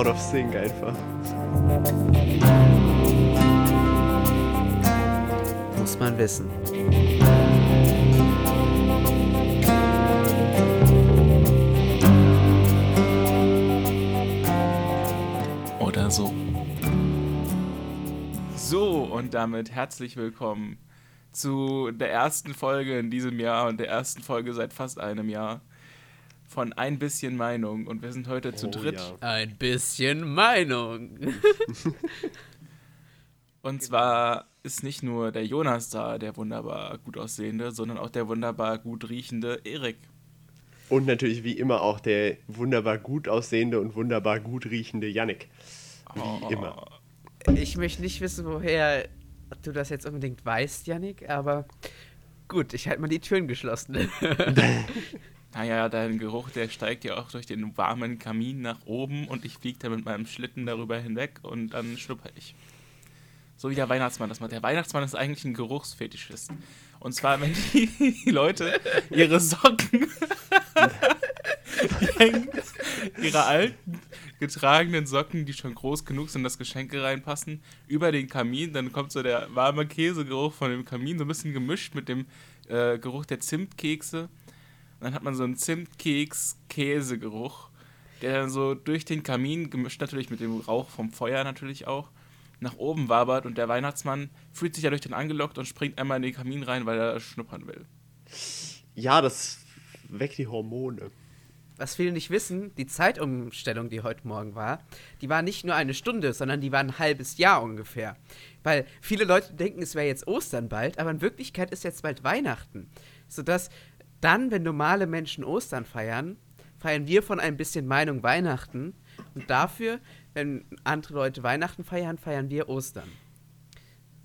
out of sync einfach. Muss man wissen. Oder so. So, und damit herzlich willkommen zu der ersten Folge in diesem Jahr und der ersten Folge seit fast einem Jahr von Ein bisschen Meinung. Und wir sind heute zu Oh, dritt. ja. Ein bisschen Meinung. Und zwar ist nicht nur der Jonas da, der wunderbar gut aussehende, sondern auch der wunderbar gut riechende Erik. Und natürlich wie immer auch der wunderbar gut aussehende und wunderbar gut riechende Yannick. Wie immer. Ich möchte nicht wissen, woher du das jetzt unbedingt weißt, Yannick, aber gut, ich halte mal die Türen geschlossen. Naja, dein Geruch, der steigt ja auch durch den warmen Kamin nach oben und ich fliege dann mit meinem Schlitten darüber hinweg und dann schnupper ich. So wie der Weihnachtsmann das macht. Der Weihnachtsmann ist eigentlich ein Geruchsfetischist. Und zwar, wenn die Leute ihre Socken, ihre alten, getragenen Socken, die schon groß genug sind, dass Geschenke reinpassen, über den Kamin, dann kommt so der warme Käsegeruch von dem Kamin, so ein bisschen gemischt mit dem äh, Geruch der Zimtkekse. Und dann hat man so einen Zimtkeks-Käsegeruch, der dann so durch den Kamin, gemischt natürlich mit dem Rauch vom Feuer natürlich auch, nach oben wabert und der Weihnachtsmann fühlt sich ja durch den angelockt und springt einmal in den Kamin rein, weil er schnuppern will. Ja, das weckt die Hormone. Was viele nicht wissen, die Zeitumstellung, die heute Morgen war, die war nicht nur eine Stunde, sondern die war ein halbes Jahr ungefähr. Weil viele Leute denken, es wäre jetzt Ostern bald, aber in Wirklichkeit ist jetzt bald Weihnachten. Sodass dann, wenn normale Menschen Ostern feiern, feiern wir von ein bisschen Meinung Weihnachten. Und dafür, wenn andere Leute Weihnachten feiern, feiern wir Ostern.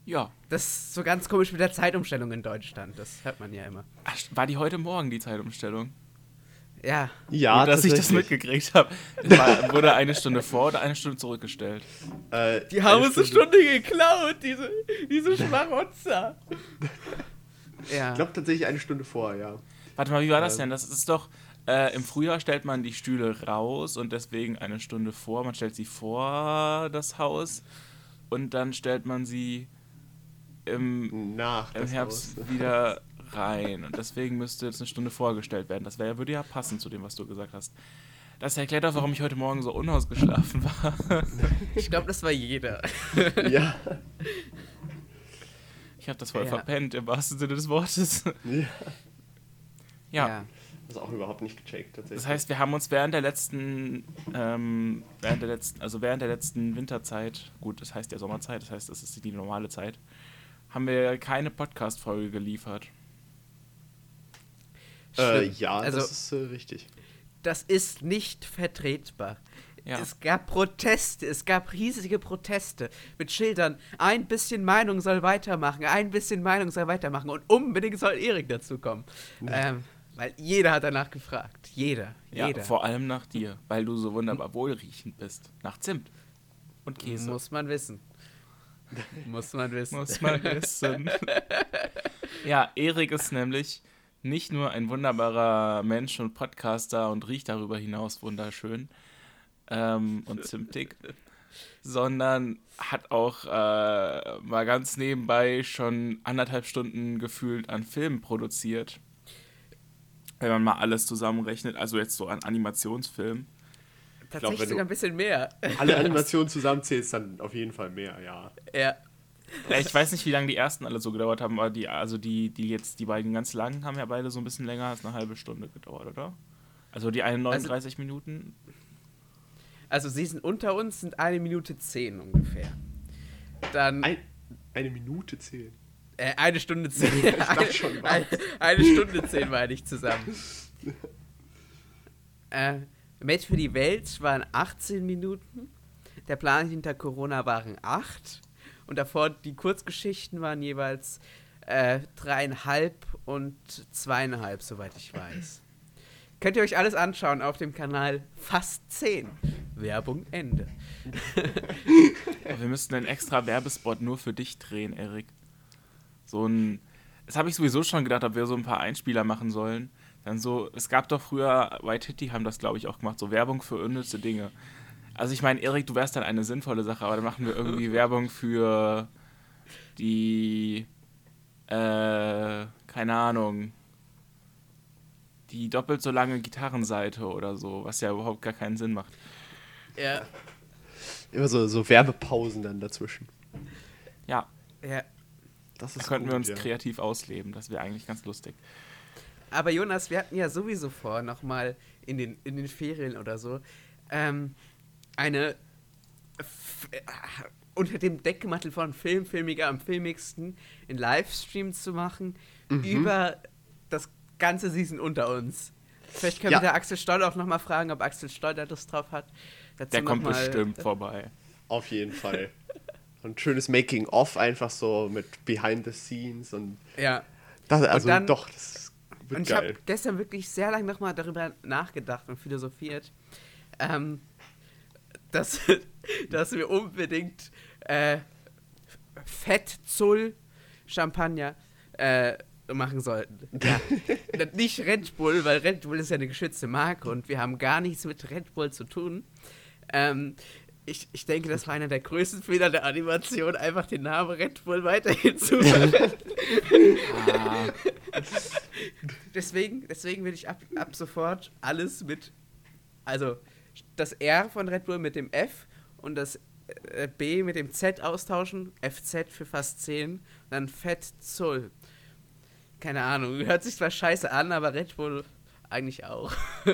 Ja. Das ist so ganz komisch mit der Zeitumstellung in Deutschland. Das hört man ja immer. Ach, war die heute Morgen, die Zeitumstellung? Ja, Ja, Gut, dass ich das mitgekriegt habe. Wurde eine Stunde vor oder eine Stunde zurückgestellt. Äh, Die haben uns eine Stunde geklaut, diese, diese Schmarotzer. ja. Ich glaube tatsächlich eine Stunde vor, ja. Warte mal, wie war das Ähm. denn? Das ist doch, äh, im Frühjahr stellt man die Stühle raus und deswegen eine Stunde vor. Man stellt sie vor das Haus und dann stellt man sie im, Nach im Herbst Haus. wieder rein. Und deswegen müsste jetzt eine Stunde vorgestellt werden. Das wär, würde ja passen zu dem, was du gesagt hast. Das erklärt auch, warum ich heute Morgen so unausgeschlafen war. Ich glaube, das war jeder. Ja. Ich habe das voll Ja. verpennt, im wahrsten Sinne des Wortes. ja. Ja. Das auch überhaupt nicht gecheckt, tatsächlich. Das heißt, wir haben uns während der letzten, ähm, während der letzten, also während der letzten Winterzeit, gut, das heißt ja Sommerzeit, das heißt, das ist die normale Zeit, haben wir keine Podcast-Folge geliefert. äh, Stimmt. ja, also, das ist äh, richtig. das ist nicht vertretbar. Ja. Es gab Proteste, es gab riesige Proteste mit Schildern. Ein bisschen Meinung soll weitermachen, ein bisschen Meinung soll weitermachen und unbedingt soll Erik dazukommen. Ähm, weil jeder hat danach gefragt. Jeder. Ja, jeder. vor allem nach dir, weil du so wunderbar wohlriechend bist. Nach Zimt und Käse. Muss man wissen. Muss man wissen. Muss man wissen. ja, Erik ist nämlich nicht nur ein wunderbarer Mensch und Podcaster und riecht darüber hinaus wunderschön ähm, und zimtig, sondern hat auch äh, mal ganz nebenbei schon anderthalb Stunden gefühlt an Filmen produziert. Wenn man mal alles zusammenrechnet, also jetzt so an Animationsfilmen. Tatsächlich du- sogar ein bisschen mehr. Alle Animationen zusammenzählst, dann auf jeden Fall mehr, ja. ja. Ja, ich weiß nicht, wie lange die ersten alle so gedauert haben, aber die, also die, die jetzt, die beiden ganz langen haben ja beide so ein bisschen länger als eine halbe Stunde gedauert, oder? Also die einen 39 Minuten. Also sie sind unter uns, sind eine Minute zehn ungefähr. Dann Ein, eine Minute zählen. Äh, eine Stunde zehn. dachte eine, schon, eine, eine Stunde zehn meine ich zusammen. äh, Made für die Welt waren 18 Minuten. Der Plan hinter Corona waren 8. Und davor die Kurzgeschichten waren jeweils äh, dreieinhalb und zweieinhalb, soweit ich weiß. Könnt ihr euch alles anschauen auf dem Kanal Fast 10. Werbung Ende. Wir müssten einen extra Werbespot nur für dich drehen, Erik. So ein. Das habe ich sowieso schon gedacht, ob wir so ein paar Einspieler machen sollen. Dann so, es gab doch früher, White Hitty haben das, glaube ich, auch gemacht, so Werbung für unnütze Dinge. Also ich meine, Erik, du wärst dann eine sinnvolle Sache, aber dann machen wir irgendwie Werbung für die, äh, keine Ahnung, die doppelt so lange Gitarrenseite oder so, was ja überhaupt gar keinen Sinn macht. Ja. Immer so, so Werbepausen dann dazwischen. Ja, ja. Das da könnten gut, wir uns ja. kreativ ausleben. Das wäre eigentlich ganz lustig. Aber Jonas, wir hatten ja sowieso vor, nochmal in den, in den Ferien oder so, ähm, eine f- äh, unter dem Deckmantel von Film, Filmiger am filmigsten in Livestream zu machen Mhm. über das ganze Season unter uns. Vielleicht können Ja. wir da Axel Stoll auch nochmal fragen, ob Axel Stoll da Lust drauf hat. Dazu Der kommt bestimmt vorbei. Auf jeden Fall. Ein schönes Making-of, einfach so mit Behind the Scenes und Ja. das, also dann- doch, das wird Und ich habe gestern wirklich sehr lange nochmal darüber nachgedacht und philosophiert, ähm, dass, dass wir unbedingt äh, Fettzoll Champagner äh, machen sollten. Ja. Nicht Red Bull, weil Red Bull ist ja eine geschützte Marke und wir haben gar nichts mit Red Bull zu tun. Ähm, ich, ich denke, das war einer der größten Fehler der Animation, einfach den Namen Red Bull weiterhin zu verwenden. Ah, Deswegen, deswegen will ich ab, ab sofort alles mit, also das R von Red Bull mit dem F und das äh, B mit dem Z austauschen, FZ für fast 10, dann Fett Zoll. Keine Ahnung, hört sich zwar scheiße an, aber Red Bull eigentlich auch.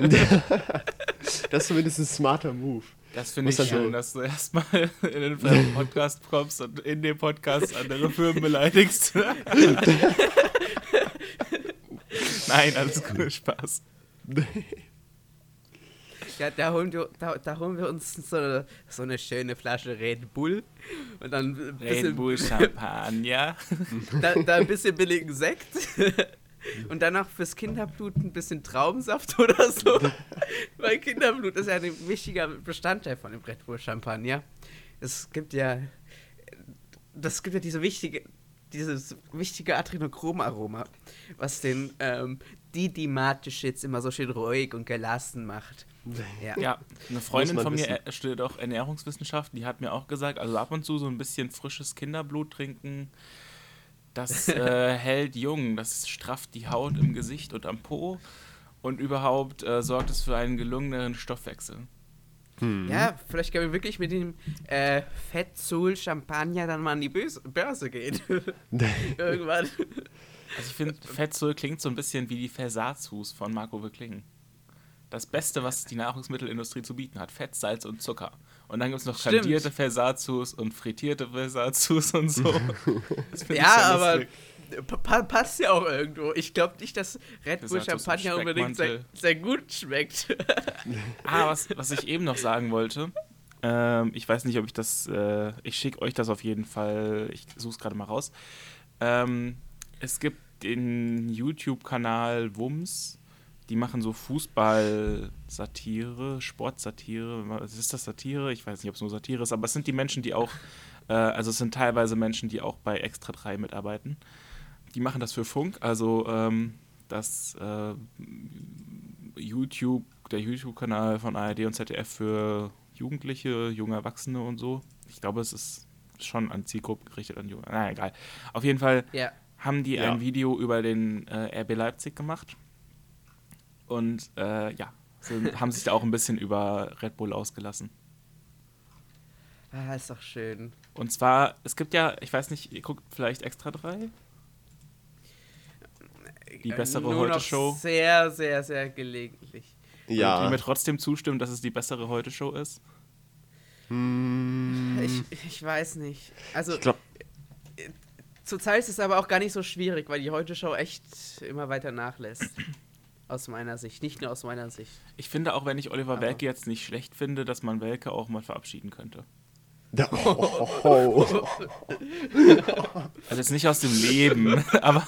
Das ist zumindest ein smarter Move. Das finde ich schön, so- dass du erstmal in den Podcast kommst und in dem Podcast andere Firmen beleidigst. Nein, alles gut, Spaß. Ja, da holen wir, da, da holen wir uns so eine, so eine schöne Flasche Red Bull und dann ein bisschen, Red Bull Champagner. da, da ein bisschen billigen Sekt und dann noch fürs Kinderblut ein bisschen Traubensaft oder so. Weil Kinderblut ist ja ein wichtiger Bestandteil von dem Red Bull Champagner. Es gibt ja, das gibt ja diese wichtige, dieses wichtige Adrenochrom-Aroma, was den ähm, Didimatisch immer so schön ruhig und gelassen macht. Ja. Ja, eine Freundin von mir wissen. studiert auch Ernährungswissenschaften, die hat mir auch gesagt, also ab und zu so ein bisschen frisches Kinderblut trinken, das äh, hält jung, das strafft die Haut im Gesicht und am Po und überhaupt äh, sorgt es für einen gelungeneren Stoffwechsel. Ja, vielleicht können wir wirklich mit dem äh, Fettzool Champagner dann mal an die Böse, Börse gehen. Irgendwann. Also ich finde, Fettzoll klingt so ein bisschen wie die Versazus von Marco Wickling. Das Beste, was die Nahrungsmittelindustrie zu bieten hat. Fett, Salz und Zucker. Und dann gibt es noch Stimmt. kandierte Versazus und frittierte Versazus und so. Das find ich Ja, aber pa pa passt ja auch irgendwo. Ich glaube nicht, dass Red Bull Champagner unbedingt sehr, sehr gut schmeckt. Ah, was, was ich eben noch sagen wollte. Ähm, ich weiß nicht, ob ich das. Äh, ich schicke euch das auf jeden Fall. Ich suche es gerade mal raus. Ähm, es gibt den YouTube-Kanal Wums. Die machen so Fußball-Satire, Sportsatire. Ist das Satire? Ich weiß nicht, ob es nur Satire ist, aber es sind die Menschen, die auch. Äh, also, es sind teilweise Menschen, die auch bei Extra 3 mitarbeiten. Die machen das für Funk. Also, ähm, das. Äh, YouTube, der YouTube-Kanal von ARD und ZDF für Jugendliche, junge Erwachsene und so. Ich glaube, es ist schon an Zielgruppen gerichtet, an Junge. Na, egal. Auf jeden Fall ja. haben die Ja. ein Video über den äh, RB Leipzig gemacht. Und äh, ja, haben sich da auch ein bisschen über Red Bull ausgelassen. Ah, ist doch schön. Und zwar, es gibt ja, ich weiß nicht, ihr guckt vielleicht Extra 3? Die Äh, bessere Nur noch Heute-Show. Sehr, sehr, sehr gelegentlich. Und Ja. ihr mir trotzdem zustimmen, dass es die bessere Heute-Show ist? Hm, Ich, ich weiß nicht. Also, ich glaube, zurzeit ist es aber auch gar nicht so schwierig, weil die Heute-Show echt immer weiter nachlässt. Aus meiner Sicht. Nicht nur aus meiner Sicht. Ich finde auch, wenn ich Oliver Aber- Welke jetzt nicht schlecht finde, dass man Welke auch mal verabschieden könnte. oh, oh, oh. Also jetzt nicht aus dem Leben, aber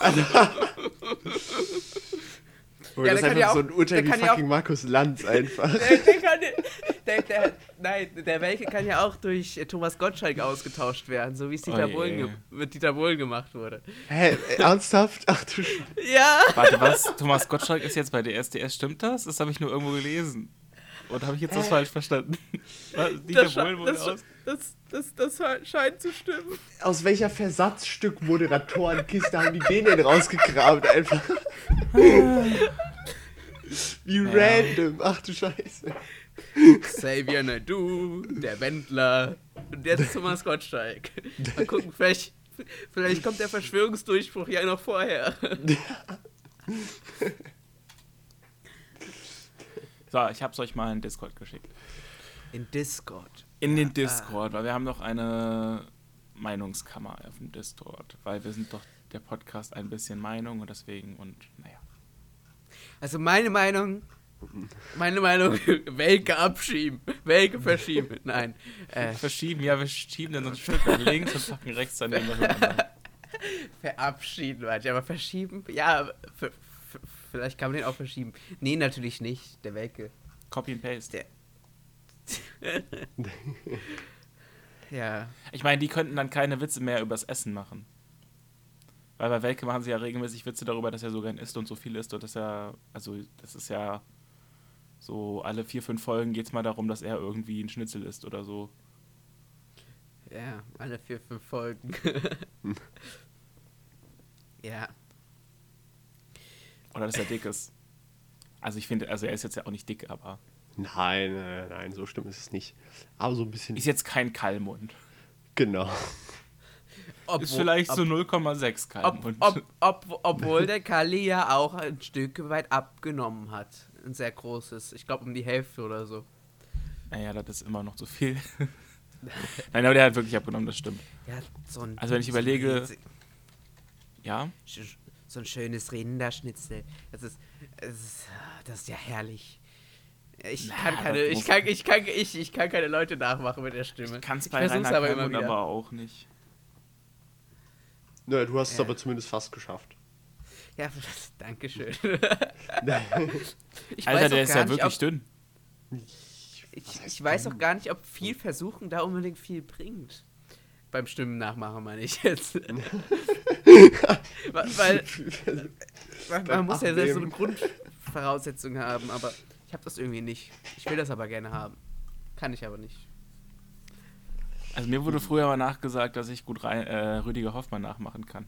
Oder Ja, das ist einfach ja so auch- ein Urteil wie fucking Markus Lanz einfach. Der, der kann, der, der, nein, der Welke kann ja auch durch äh, Thomas Gottschalk ausgetauscht werden, so wie es Dieter Oh. Bohlen mit Dieter Bohlen gemacht wurde. Hä, ernsthaft? Ach du Sch Ja! warte, was? Thomas Gottschalk ist jetzt bei der SDS, stimmt das? Das habe ich nur irgendwo gelesen. Oder habe ich jetzt was falsch verstanden? Dieter das, Bohlen wurde das, aus. Das, das, das, das scheint zu stimmen. Aus welcher Versatzstück-Moderatorenkiste haben die den denn rausgekramt? Einfach. Wie ja. random. Ach du Scheiße. Xavier Naidu, der Wendler und jetzt Thomas Gottschalk. Mal gucken, vielleicht, vielleicht kommt der Verschwörungsdurchbruch ja noch vorher. So, ich hab's euch mal in Discord geschickt. In Discord? In den Discord, weil wir haben noch eine Meinungskammer auf dem Discord, weil wir sind doch der Podcast ein bisschen Meinung und deswegen und naja. Also meine Meinung, meine Meinung, Welke abschieben, Welke verschieben. Nein. Äh. Verschieben, ja, wir schieben dann so ein Stück nach links und packen rechts daneben. Verabschieden, warte, aber verschieben, ja, vielleicht kann man den auch verschieben. Nee, natürlich nicht, der Welke. Copy and Paste. Der. ja. Ich meine, die könnten dann keine Witze mehr übers Essen machen. Weil bei Welke machen sie ja regelmäßig Witze darüber, dass er so gern isst und so viel isst und dass er, also das ist ja so alle vier, fünf Folgen geht es mal darum, dass er irgendwie ein Schnitzel isst oder so. Ja, alle vier, fünf Folgen. ja. Oder dass er dick ist. Also ich finde, also er ist jetzt ja auch nicht dick, aber. Nein, nein, nein, so stimmt ist es nicht. Aber so ein bisschen. Ist jetzt kein Kalmund. Genau. Obwohl, ist vielleicht ob, so 0,6 Kalmund. Ob, ob, obwohl der Kalli ja auch ein Stück weit abgenommen hat. Ein sehr großes. Ich glaube um die Hälfte oder so. Naja, das ist immer noch zu viel. Nein, aber der hat wirklich abgenommen, das stimmt. Ja, so ein, also wenn ich überlege. Ja? so ein schönes Rinderschnitzel. Das ist, das ist, das ist ja herrlich. Ich Na, kann keine, ich kann, ich kann, ich, ich kann keine Leute nachmachen mit der Stimme. Kannst bei Rainer aber, immer wieder. aber auch nicht. Naja, du hast ja. es aber zumindest fast geschafft. Ja, danke schön. Alter, der ist ja wirklich ob, dünn. Ich, ich weiß auch gar nicht, ob viel Versuchen da unbedingt viel bringt. Beim Stimmen nachmachen meine ich jetzt. weil, weil man muss ja selbst so eine Grundvoraussetzung haben, aber ich habe das irgendwie nicht. Ich will das aber gerne haben. Kann ich aber nicht. Also mir wurde früher mal nachgesagt, dass ich gut rein, äh, Rüdiger Hoffmann nachmachen kann.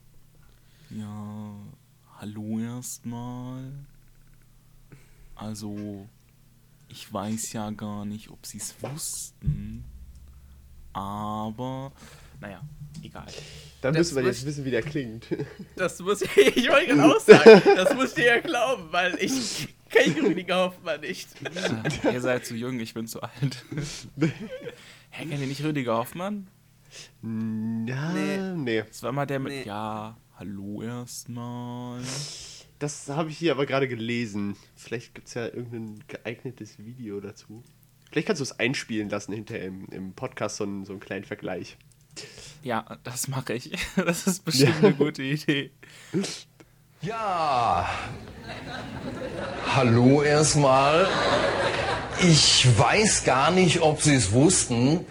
Ja, hallo erstmal. Also, ich weiß ja gar nicht, ob sie es wussten, aber naja, egal. Dann das müssen wir jetzt wissen, wie der klingt. Das muss ich, ich wollte gerade auch sagen, das musst du ja glauben, weil ich kenne Rüdiger Hoffmann nicht. Ja, ihr seid zu jung, ich bin zu alt. Hä, kennt ihr nicht Rüdiger Hoffmann? Ja, nee. nee. Das war mal der mit, nee. ja, hallo erstmal. Das habe ich hier aber gerade gelesen. Vielleicht gibt es ja irgendein geeignetes Video dazu. Vielleicht kannst du es einspielen lassen hinterher im, im Podcast, so einen, so einen kleinen Vergleich. Ja, das mache ich. Das ist bestimmt ja. eine gute Idee. Ja. Hallo erstmal. Ich weiß gar nicht, ob Sie es wussten,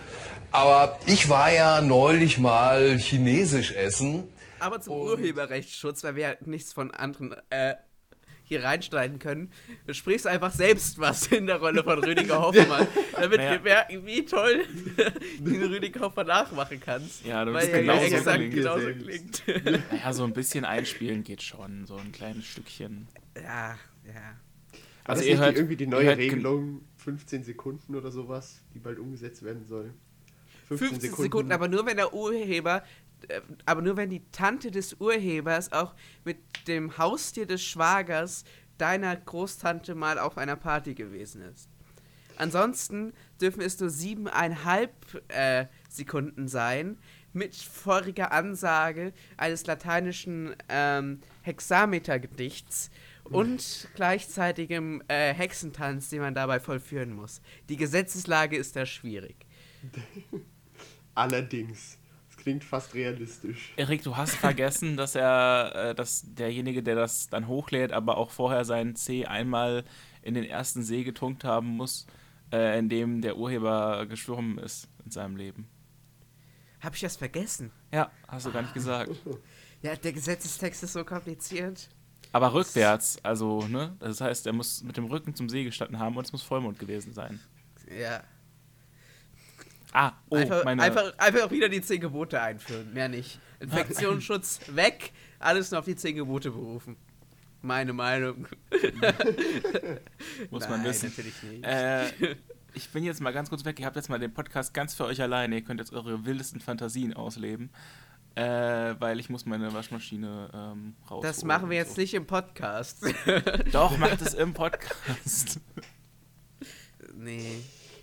aber ich war ja neulich mal chinesisch essen. Aber zum Urheberrechtsschutz, weil wir nichts von anderen äh, hier reinschneiden können, du sprichst einfach selbst was in der Rolle von Rüdiger Hoffmann, damit naja. wir merken, wie toll du Rüdiger Hoffmann nachmachen kannst. Ja, du bist weil genauso, ja exakt genauso klingt. Naja, so ein bisschen einspielen geht schon, so ein kleines Stückchen. Ja, ja. Also ihr hört irgendwie die neue Regelung 15 Sekunden oder sowas, die bald umgesetzt werden soll. 15, 15 Sekunden. Sekunden, aber nur wenn der Urheber aber nur wenn die Tante des Urhebers auch mit dem Haustier des Schwagers deiner Großtante mal auf einer Party gewesen ist. Ansonsten dürfen es nur siebeneinhalb äh, Sekunden sein, mit voriger Ansage eines lateinischen ähm, Hexametergedichts und gleichzeitigem äh, Hexentanz, den man dabei vollführen muss. Die Gesetzeslage ist da schwierig. Allerdings klingt fast realistisch. Erik, du hast vergessen, dass er, äh, dass derjenige, der das dann hochlädt, aber auch vorher seinen C einmal in den ersten See getunkt haben muss, äh, in dem der Urheber geschwommen ist in seinem Leben. Hab ich das vergessen? Ja, hast du gar nicht gesagt. Ja, der Gesetzestext ist so kompliziert. Aber rückwärts, also, ne? Das heißt, er muss mit dem Rücken zum See gestanden haben und es muss Vollmond gewesen sein. Ja. Ah, oh, einfach, meine. einfach, einfach wieder die zehn Gebote einführen, mehr nicht. Infektionsschutz weg, alles nur auf die zehn Gebote berufen. Meine Meinung. muss Nein, man wissen. natürlich nicht. Äh, ich bin jetzt mal ganz kurz weg. Ihr habt jetzt mal den Podcast ganz für euch alleine. Ihr könnt jetzt eure wildesten Fantasien ausleben. Äh, weil ich muss meine Waschmaschine ähm, raus. das machen wir jetzt nicht im Podcast. Doch, macht es im Podcast. nee.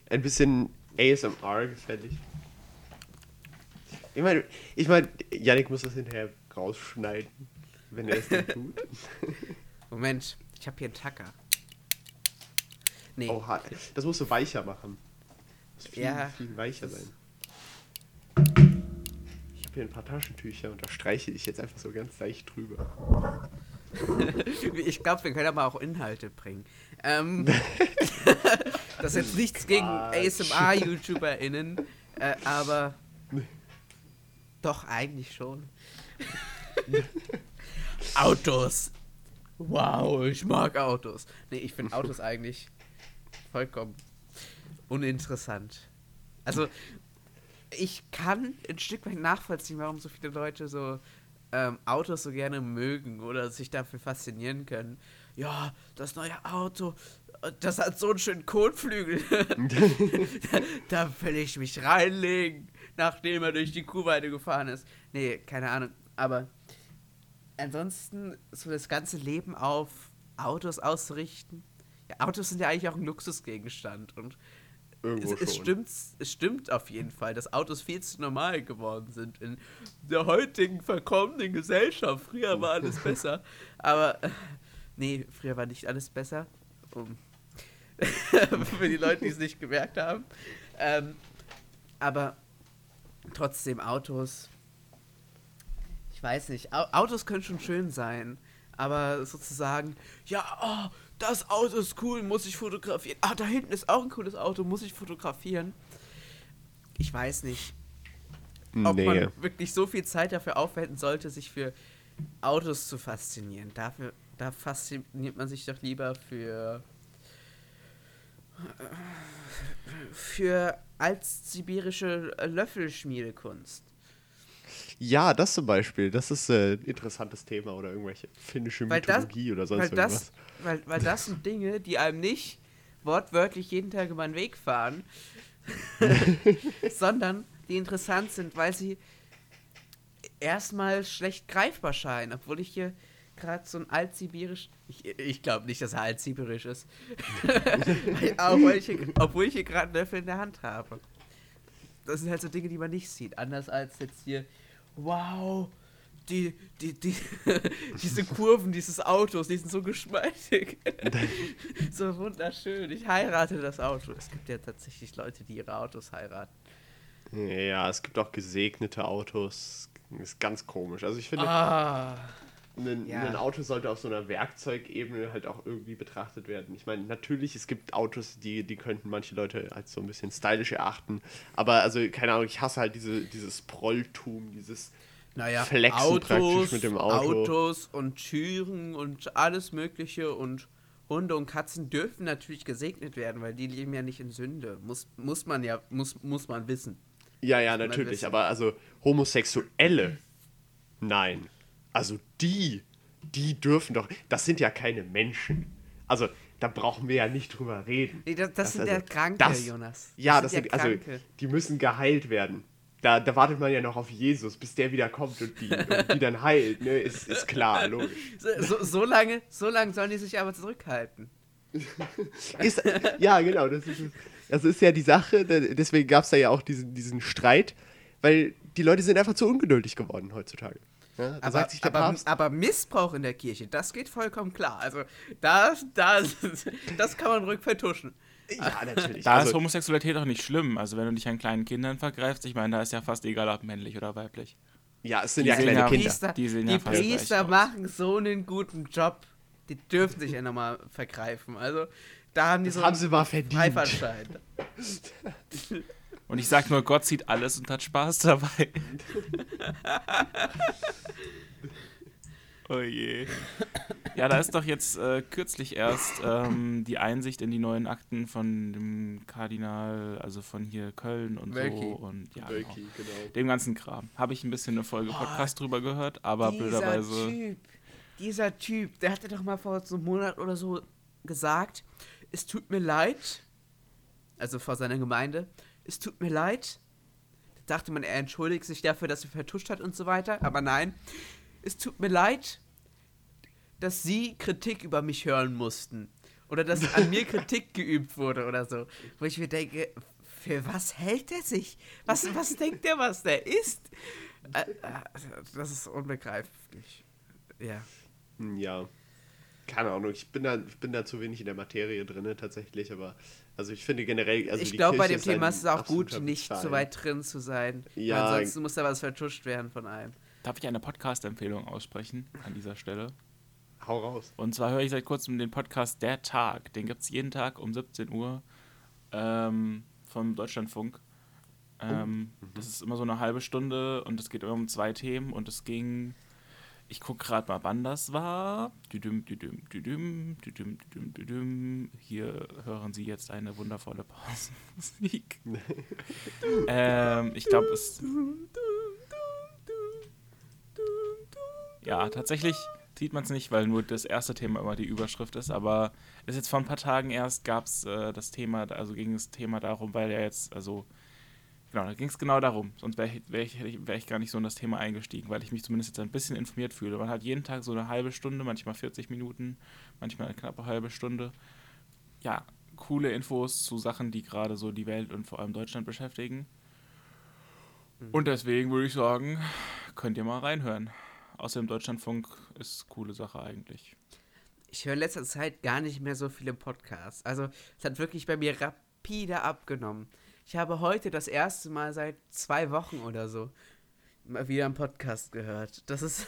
Ein bisschen ASMR gefällig. Ich meine, ich mein, Yannick muss das hinterher rausschneiden, wenn er es dann tut. Moment, ich habe hier einen Tacker. Nee. Oh, ha- das musst du weicher machen. Das muss viel, Ja. viel weicher sein. Ich habe hier ein paar Taschentücher und da streiche ich jetzt einfach so ganz leicht drüber. Ich glaube, wir können aber auch Inhalte bringen. Ähm, das ist jetzt nichts gegen. ASMR-YouTuberInnen, äh, aber doch eigentlich schon. Autos. Wow, ich mag Autos. Nee, ich finde Autos eigentlich vollkommen uninteressant. Also, ich kann ein Stück weit nachvollziehen, warum so viele Leute so ähm, Autos so gerne mögen oder sich dafür faszinieren können. Ja, das neue Auto, das hat so einen schönen Kotflügel. da, da will ich mich reinlegen, nachdem er durch die Kuhweide gefahren ist. Nee, keine Ahnung. Aber ansonsten so das ganze Leben auf Autos auszurichten. Ja, Autos sind ja eigentlich auch ein Luxusgegenstand und Irgendwo es, es, stimmt, es stimmt auf jeden Fall, dass Autos viel zu normal geworden sind in der heutigen verkommenen Gesellschaft. Früher war alles besser. Aber äh, nee, früher war nicht alles besser. Um, für die Leute, die es nicht gemerkt haben. Ähm, aber trotzdem Autos. Ich weiß nicht. Au Autos können schon schön sein. Aber sozusagen, ja, oh, das Auto ist cool, muss ich fotografieren. Ah, da hinten ist auch ein cooles Auto, muss ich fotografieren. Ich weiß nicht, ob Nee. man wirklich so viel Zeit dafür aufwenden sollte, sich für Autos zu faszinieren. Dafür, da fasziniert man sich doch lieber für für altsibirische Löffelschmiedekunst. Ja, das zum Beispiel. Das ist äh, ein interessantes Thema oder irgendwelche finnische Weil das, Mythologie oder sonst weil irgendwas. das, weil, weil das sind Dinge, die einem nicht wortwörtlich jeden Tag über den Weg fahren, sondern die interessant sind, weil sie erstmal schlecht greifbar scheinen, obwohl ich hier gerade so ein altsibirisch. Ich, ich glaube nicht, dass er altsibirisch ist. Weil ich obwohl ich hier gerade einen Löffel in der Hand habe. Das sind halt so Dinge, die man nicht sieht. Anders als jetzt hier, wow, die, die, die, diese Kurven dieses Autos, die sind so geschmeidig. so wunderschön. Ich heirate das Auto. Es gibt ja tatsächlich Leute, die ihre Autos heiraten. Ja, es gibt auch gesegnete Autos. Ist ganz komisch. Also ich finde, Ah. Ein, ja. ein Auto sollte auf so einer Werkzeugebene halt auch irgendwie betrachtet werden. Ich meine, natürlich, es gibt Autos, die, die könnten manche Leute als so ein bisschen stylisch erachten. Aber also, keine Ahnung, ich hasse halt diese, dieses Prolltum, dieses Naja, Flexen praktisch Autos, mit dem Auto. Autos und Türen und alles Mögliche und Hunde und Katzen dürfen natürlich gesegnet werden, weil die leben ja nicht in Sünde. Muss, muss man ja, muss, muss man wissen. Ja, ja, natürlich. Aber also Homosexuelle, nein. Also die, die dürfen doch. Das sind ja keine Menschen. Also da brauchen wir ja nicht drüber reden. Nee, das, das, sind also- ja Kranke, das- Jonas. Ja, das sind ja also die müssen geheilt werden. Da, da wartet man ja noch auf Jesus, bis der wieder kommt und die, und die dann heilt. Ne? Ist, ist klar, logisch. So, so, lange, so lange sollen die sich aber zurückhalten. Ist, ja, genau. Das ist, das ist ja die Sache. Deswegen gab es da ja auch diesen, diesen Streit, weil die Leute sind einfach zu ungeduldig geworden heutzutage. Ja, da Aber, sagt sich der aber, Papst. aber Missbrauch in der Kirche, das geht vollkommen klar. Also, das, das, das kann man ruhig vertuschen. Ja, natürlich. Da ist also, Homosexualität auch nicht schlimm. Also wenn du dich an kleinen Kindern vergreifst, ich meine, da ist ja fast egal, ob männlich oder weiblich. ja, es sind die ja kleine ja- Kinder. Priester, Die die, ja Priester machen so einen guten Job. Die dürfen sich ja nochmal vergreifen. Also, da haben die Das so haben einen sie mal verdient. Und ich sag nur, Gott sieht alles und hat Spaß dabei. Oh je. Ja, da ist doch jetzt äh, kürzlich erst ähm, die Einsicht in die neuen Akten von dem Kardinal, also von hier Köln und Wölki. so und ja, genau. Wölki, genau. dem ganzen Kram. Habe ich ein bisschen eine Folge Podcast drüber gehört, aber dieser blöderweise. Typ, dieser Typ, der hatte doch mal vor so einem Monat oder so gesagt, es tut mir leid, also vor seiner Gemeinde, es tut mir leid. Da dachte man, er entschuldigt sich dafür, dass er vertuscht hat und so weiter, aber nein, es tut mir leid, dass sie Kritik über mich hören mussten. Oder dass an mir Kritik geübt wurde oder so. Wo ich mir denke, für was hält er sich? Was, was denkt er, was der ist? Äh, äh, Das ist unbegreiflich. Ja. Ja. Keine Ahnung, ich bin da, ich bin da zu wenig in der Materie drin tatsächlich, aber also ich finde generell, also ich glaube, bei dem Thema ein ist es auch gut, nicht Verein. so weit drin zu sein. Ja. Weil Ansonsten muss da was vertuscht werden von einem. Darf ich eine Podcast-Empfehlung aussprechen an dieser Stelle? Hau raus. Und zwar höre ich seit kurzem den Podcast Der Tag. Den gibt es jeden Tag um 17 Uhr ähm, vom Deutschlandfunk. Ähm, Das ist immer so eine halbe Stunde und es geht immer um zwei Themen und es ging. Ich gucke gerade mal, wann das war. Düdüm, düdüm, düdüm, düdüm, düdüm, düdüm. Hier hören Sie jetzt eine wundervolle Pausenmusik. ähm, ich glaube, es. Ja, tatsächlich sieht man es nicht, weil nur das erste Thema immer die Überschrift ist, aber es ist jetzt vor ein paar Tagen erst gab es äh, das Thema, also ging das Thema darum, weil er jetzt, also genau, da ging es genau darum, sonst wäre ich, wär ich, wär ich gar nicht so in das Thema eingestiegen, weil ich mich zumindest jetzt ein bisschen informiert fühle. Man hat jeden Tag so eine halbe Stunde, manchmal 40 Minuten, manchmal eine knappe halbe Stunde. Ja, coole Infos zu Sachen, die gerade so die Welt und vor allem Deutschland beschäftigen. Und deswegen würde ich sagen, könnt ihr mal reinhören. Außerdem Deutschlandfunk ist coole Sache eigentlich. Ich höre in letzter Zeit gar nicht mehr so viele Podcasts. Also, es hat wirklich bei mir rapide abgenommen. Ich habe heute das erste Mal seit zwei Wochen oder so mal wieder einen Podcast gehört. Das ist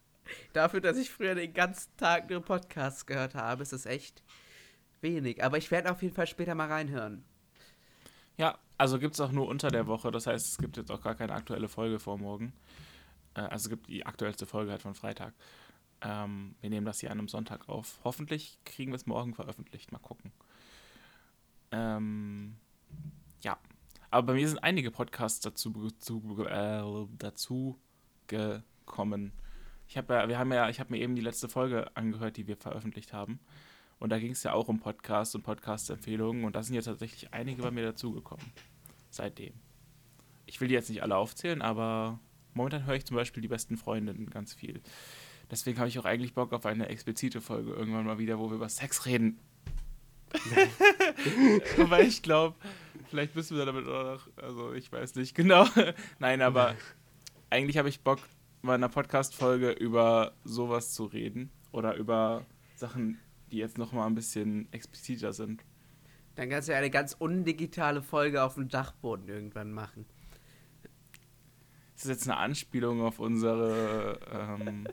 dafür, dass ich früher den ganzen Tag nur Podcasts gehört habe, ist es echt wenig. Aber ich werde auf jeden Fall später mal reinhören. Ja, also gibt es auch nur unter der Woche. Das heißt, es gibt jetzt auch gar keine aktuelle Folge vor morgen. Äh, also es gibt die aktuellste Folge halt von Freitag. Ähm, wir nehmen das hier an einem Sonntag auf. Hoffentlich kriegen wir es morgen veröffentlicht. Mal gucken. Ähm, ja. Aber bei mir sind einige Podcasts dazu, zu, äh, dazu gekommen. Ich habe ja, wir haben ja, ich habe mir eben die letzte Folge angehört, die wir veröffentlicht haben. Und da ging es ja auch um Podcasts und Podcast-Empfehlungen. Und da sind jetzt tatsächlich einige bei mir dazugekommen. Seitdem. Ich will die jetzt nicht alle aufzählen, aber momentan höre ich zum Beispiel die besten Freundinnen ganz viel. Deswegen habe ich auch eigentlich Bock auf eine explizite Folge irgendwann mal wieder, wo wir über Sex reden. Weil ich glaube, vielleicht müssen wir damit auch noch, also ich weiß nicht genau. Nein, aber eigentlich habe ich Bock, mal in einer Podcast-Folge über sowas zu reden. Oder über Sachen, die jetzt noch mal ein bisschen expliziter sind. Dann kannst du ja eine ganz undigitale Folge auf dem Dachboden irgendwann machen. Ist das jetzt eine Anspielung auf unsere. Ähm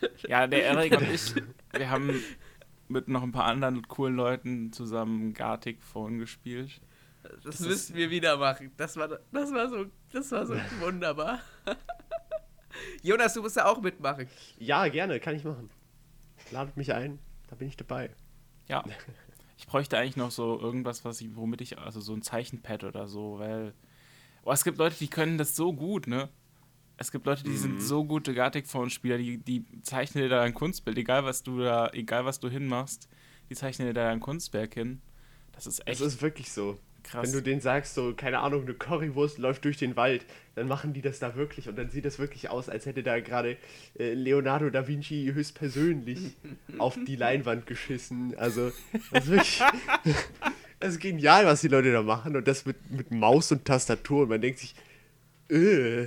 ja, der Erik und ich, wir haben mit noch ein paar anderen coolen Leuten zusammen Gartic Phone gespielt. Das, Das müssen ist- wir wieder machen. Das war, das war so, das war so wunderbar. Jonas, du musst ja auch mitmachen. Ja, gerne, kann ich machen. Ladet mich ein, da bin ich dabei. Ja. Ich bräuchte eigentlich noch so irgendwas, was ich, womit ich, also so ein Zeichenpad oder so, weil. Oh, es gibt Leute, die können das so gut, ne? Es gibt Leute, die sind so gute Gartic-Phone-Spieler, die, die zeichnen dir da ein Kunstbild, egal was du da, egal was du hinmachst, die zeichnen dir da ein Kunstwerk hin. Das ist echt Es ist wirklich so. krass. Wenn du denen sagst, so, keine Ahnung, eine Currywurst läuft durch den Wald, dann machen die das da wirklich und dann sieht das wirklich aus, als hätte da gerade äh, Leonardo da Vinci höchstpersönlich auf die Leinwand geschissen. Also, das ist wirklich. Das ist genial, was die Leute da machen und das mit, mit Maus und Tastatur und man denkt sich, äh,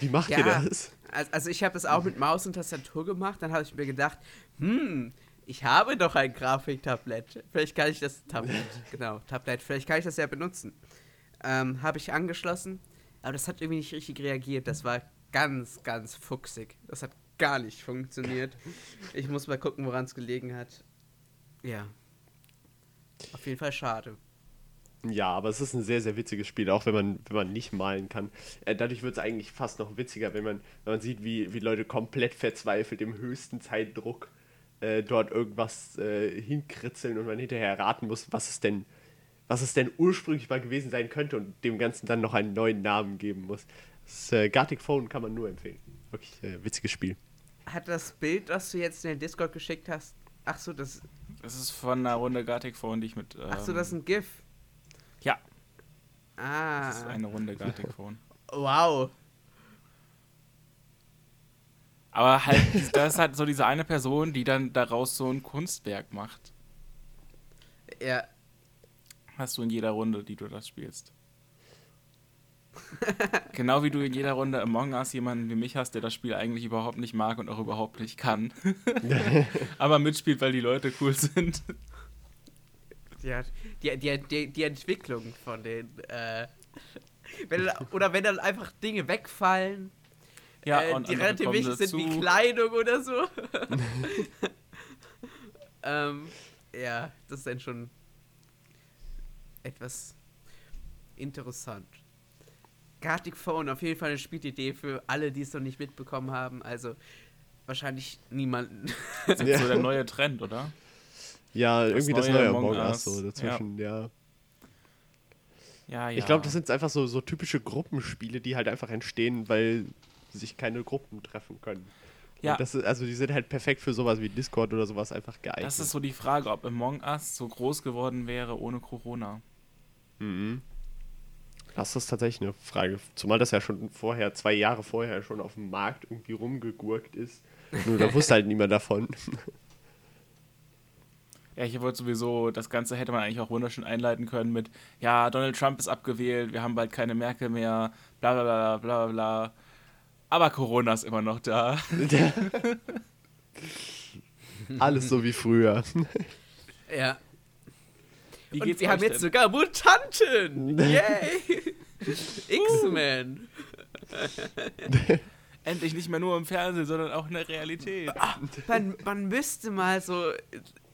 wie macht ihr Ja. das? Al- Also ich habe das auch mit Maus und Tastatur gemacht. Dann habe ich mir gedacht, hm, ich habe doch ein Grafiktablett. Vielleicht kann ich das Tablet, genau, Tablet. Vielleicht kann ich das ja benutzen. Ähm, habe ich angeschlossen, aber das hat irgendwie nicht richtig reagiert. Das war ganz, ganz fuchsig. Das hat gar nicht funktioniert. Ich muss mal gucken, woran es gelegen hat. Ja. Auf jeden Fall schade. Ja, aber es ist ein sehr, sehr witziges Spiel, auch wenn man, wenn man nicht malen kann. Äh, dadurch wird es eigentlich fast noch witziger, wenn man, wenn man sieht, wie, wie Leute komplett verzweifelt im höchsten Zeitdruck äh, dort irgendwas äh, hinkritzeln und man hinterher raten muss, was es denn, was es denn ursprünglich mal gewesen sein könnte und dem Ganzen dann noch einen neuen Namen geben muss. Das äh, Gartic Phone kann man nur empfehlen. Wirklich äh, witziges Spiel. Hat das Bild, das du jetzt in den Discord geschickt hast, ach so, das, Das ist von einer Runde Gartic Phone, die ich mit. Ähm, ach so, das ist ein GIF. Ja, Ah, das ist eine Runde Gartic Phone. wow. Aber halt, das ist halt so diese eine Person, die dann daraus so ein Kunstwerk macht. Ja, Hast du in jeder Runde, die du das spielst. genau wie du in jeder Runde Among Us jemanden wie mich hast, der das Spiel eigentlich überhaupt nicht mag und auch überhaupt nicht kann. Aber mitspielt, weil die Leute cool sind. Ja, die, die, die, die Entwicklung von den, äh, wenn, dann- oder wenn dann einfach Dinge wegfallen, Ja, äh, und die relativ wichtig sind, wie. Kleidung oder so. ähm, ja, das ist dann schon etwas interessant. Gartic Phone, auf jeden Fall eine Spielidee für alle, die es noch nicht mitbekommen haben. Also wahrscheinlich niemanden. Das ist so der neue Trend, oder? Ja, irgendwie das neue neue Among Us so dazwischen, ja. Ja, ja. Ich glaube, das sind einfach so, so typische Gruppenspiele, die halt einfach entstehen, weil sich keine Gruppen treffen können. Ja. Das ist, also die sind halt perfekt für sowas wie Discord oder sowas einfach geeignet. Das ist so die Frage, ob Among Us so groß geworden wäre ohne Corona. Mhm. Das ist tatsächlich eine Frage. Zumal das ja schon vorher, zwei Jahre vorher schon auf dem Markt irgendwie rumgegurkt ist. Nur da wusste halt niemand davon. Ja, ich wollte sowieso, das Ganze hätte man eigentlich auch wunderschön einleiten können mit, ja, Donald Trump ist abgewählt, wir haben bald keine Merkel mehr, bla bla bla bla bla bla. Aber Corona ist immer noch da. Alles so wie früher. ja. Wie Und geht's wir euch haben jetzt denn? sogar Mutanten! Yay! X-Men! Endlich nicht mehr nur im Fernsehen, sondern auch in der Realität. Man, man müsste mal so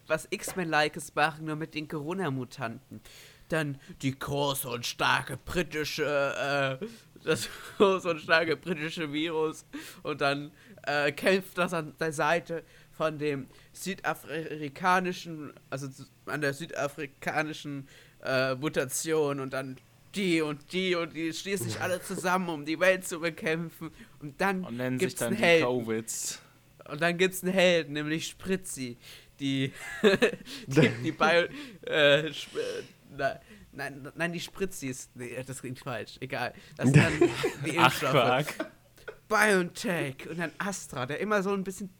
was X-Men-Likes machen, nur mit den Corona-Mutanten. Dann die große und starke britische, äh, das große und starke britische Virus. Und dann äh, kämpft das an der Seite von dem südafrikanischen, also an der südafrikanischen äh, Mutation und dann die und die und die schließen sich alle zusammen, um die Welt zu bekämpfen. Und dann Und nennen sich gibt's dann einen Helden. Covids. Und dann gibt's einen Helden, nämlich Spritzi, die die, die Bio, äh, äh, na, nein, nein, die Spritzis, nee, das klingt falsch, egal. Das sind dann die Ach, Impfstoffe. Quark. BioNTech und dann Astra, der immer so ein bisschen,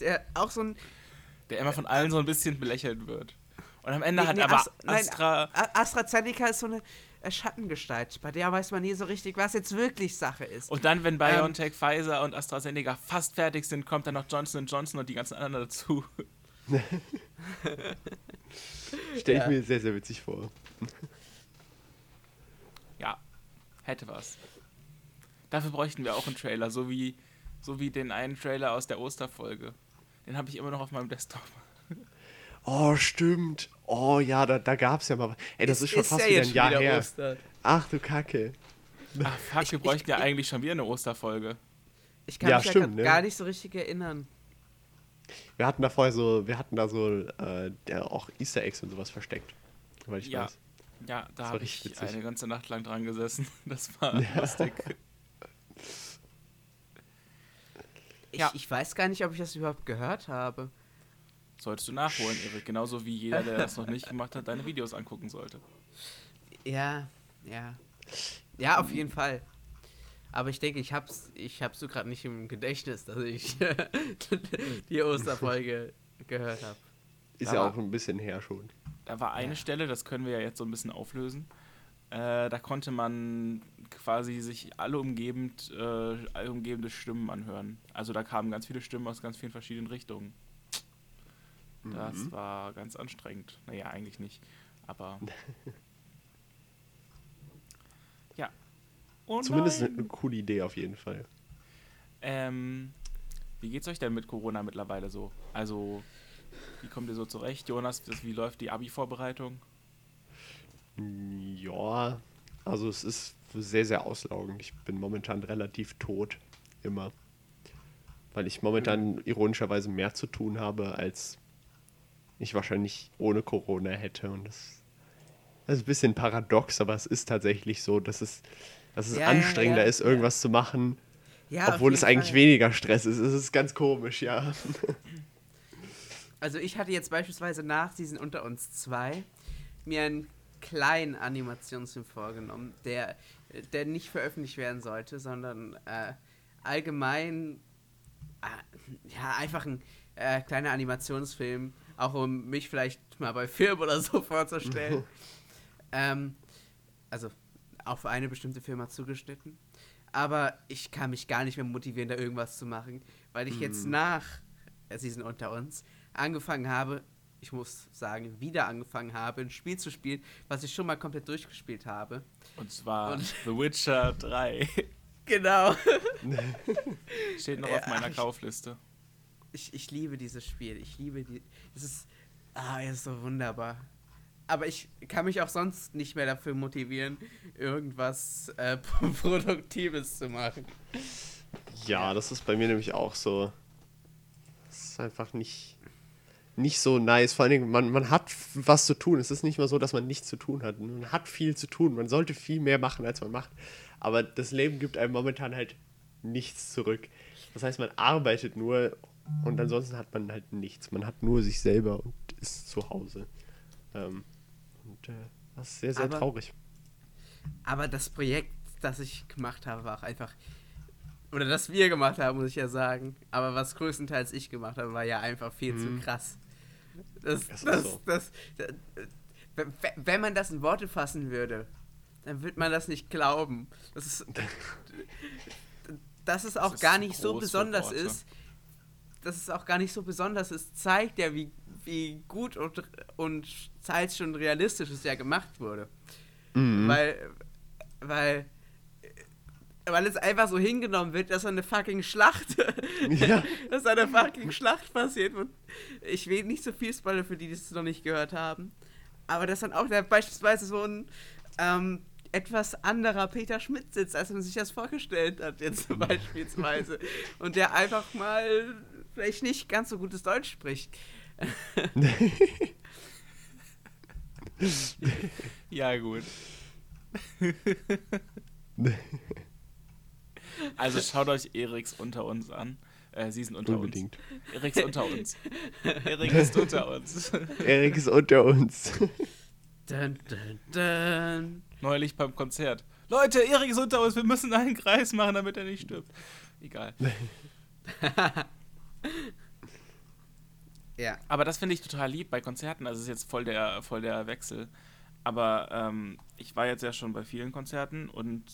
der auch so ein, Der immer von allen so ein bisschen belächelt wird. Und am Ende Nee, hat nee, aber Ast- nein, Astra. A- AstraZeneca ist so eine äh, Schattengestalt, bei der weiß man nie so richtig, was jetzt wirklich Sache ist. Und dann, wenn BioNTech, Pfizer und AstraZeneca fast fertig sind, kommt dann noch Johnson Johnson und die ganzen anderen dazu. Stelle ich Ja. mir sehr, sehr witzig vor. Ja, hätte was. Dafür bräuchten wir auch einen Trailer, so wie, so wie den einen Trailer aus der Osterfolge. Den habe ich immer noch auf meinem Desktop. Oh, stimmt. Oh ja, da, da gab es ja mal was. Ey, das ist, schon fast ja wieder ein Jahr wieder her. Ostern. Ach du Kacke. Ach fuck, wir bräuchten ja eigentlich schon wieder eine Osterfolge. Ich kann Ja, mich ja stimmt, grad ne? gar nicht so richtig erinnern. Wir hatten da vorher so, wir hatten da so äh, der auch Easter Eggs und sowas versteckt. Weil ich Ja. weiß. Ja, da habe ich witzig. eine ganze Nacht lang dran gesessen. Das war lustig. Ich, Ja. ich weiß gar nicht, ob ich das überhaupt gehört habe. Solltest du nachholen, Erik. Genauso wie jeder, der das noch nicht gemacht hat, deine Videos angucken sollte. Ja, ja. Ja, auf jeden Fall. Aber ich denke, ich hab's, ich hab's so gerade nicht im Gedächtnis, dass ich die Osterfolge gehört habe. Ist Aber- ja auch ein bisschen her schon. Da war eine Stelle, das können wir ja jetzt so ein bisschen auflösen. Äh, da konnte man quasi sich alle umgebend, äh, alle umgebende Stimmen anhören. Also da kamen ganz viele Stimmen aus ganz vielen verschiedenen Richtungen. Das Mhm. war ganz anstrengend. Naja, eigentlich nicht. Aber. ja. Oh Zumindest nein. eine coole Idee auf jeden Fall. Ähm, wie geht's euch denn mit Corona mittlerweile so? Also, wie kommt ihr so zurecht? Jonas, das, wie läuft die Abi-Vorbereitung? Ja, also es ist sehr, sehr auslaugend. Ich bin momentan relativ tot. Immer. Weil ich momentan ironischerweise mehr zu tun habe, als ich wahrscheinlich ohne Corona hätte. Und das, das ist ein bisschen paradox, aber es ist tatsächlich so, dass es, dass es Ja, ja, anstrengender ja, ist, irgendwas zu machen, Ja, obwohl es eigentlich Fall. weniger Stress ist. Es ist ganz komisch, ja. Also ich hatte jetzt beispielsweise nach Season unter uns 2 mir einen kleinen Animationsfilm vorgenommen, der, der nicht veröffentlicht werden sollte, sondern äh, allgemein äh, ja, einfach ein äh, kleiner Animationsfilm, auch um mich vielleicht mal bei Film oder so vorzustellen. ähm, also auf eine bestimmte Firma zugeschnitten. Aber ich kann mich gar nicht mehr motivieren, da irgendwas zu machen, weil ich jetzt nach äh, Season unter uns angefangen habe, ich muss sagen, wieder angefangen habe, ein Spiel zu spielen, was ich schon mal komplett durchgespielt habe. Und zwar Und- The Witcher 3. Genau. Steht noch Ja, auf meiner ich- Kaufliste. Ich, ich liebe dieses Spiel. Ich liebe die. Es ist. Ah, es ist so wunderbar. Aber ich kann mich auch sonst nicht mehr dafür motivieren, irgendwas äh, Produktives zu machen. Ja, das ist bei mir nämlich auch so. Es ist einfach nicht, nicht so nice. Vor allen Dingen, man, man hat was zu tun. Es ist nicht mal so, dass man nichts zu tun hat. Man hat viel zu tun. Man sollte viel mehr machen, als man macht. Aber das Leben gibt einem momentan halt nichts zurück. Das heißt, man arbeitet nur und ansonsten hat man halt nichts. Man hat nur sich selber und ist zu Hause. Ähm, und äh, das ist sehr, sehr Aber- traurig. Aber das Projekt, das ich gemacht habe, war auch einfach. Oder das wir gemacht haben, muss ich ja sagen. Aber was größtenteils ich gemacht habe, war ja einfach viel zu krass. Das, Das das, so. das, das, w- wenn man das in Worte fassen würde, dann würde man das nicht glauben. Das ist, dass es auch ist gar nicht so besonders ist. Dass es auch gar nicht so besonders ist, zeigt ja, wie, wie gut und, und teils schon realistisch es ja gemacht wurde. Mhm. Weil, weil, weil es einfach so hingenommen wird, dass eine fucking Schlacht, Ja. dass eine fucking Schlacht passiert. Und ich will nicht so viel spoilern für die, die es noch nicht gehört haben. Aber dass dann auch da beispielsweise so ein ähm, etwas anderer Peter Schmidt sitzt, als man sich das vorgestellt hat, jetzt beispielsweise. Und der einfach mal vielleicht nicht ganz so gutes Deutsch spricht. Ja, gut. also schaut euch Eriks unter uns an. Äh, sie sind unter Unbedingt. uns. Erik ist unter uns. Erik ist unter uns. Erik ist unter uns. Dun, dun, dun. Neulich beim Konzert. Leute, Erik ist unter uns, wir müssen einen Kreis machen, damit er nicht stirbt. Egal. Ja. Aber das finde ich total lieb bei Konzerten. Also es ist jetzt voll der, voll der Wechsel. Aber ähm, ich war jetzt ja schon bei vielen Konzerten und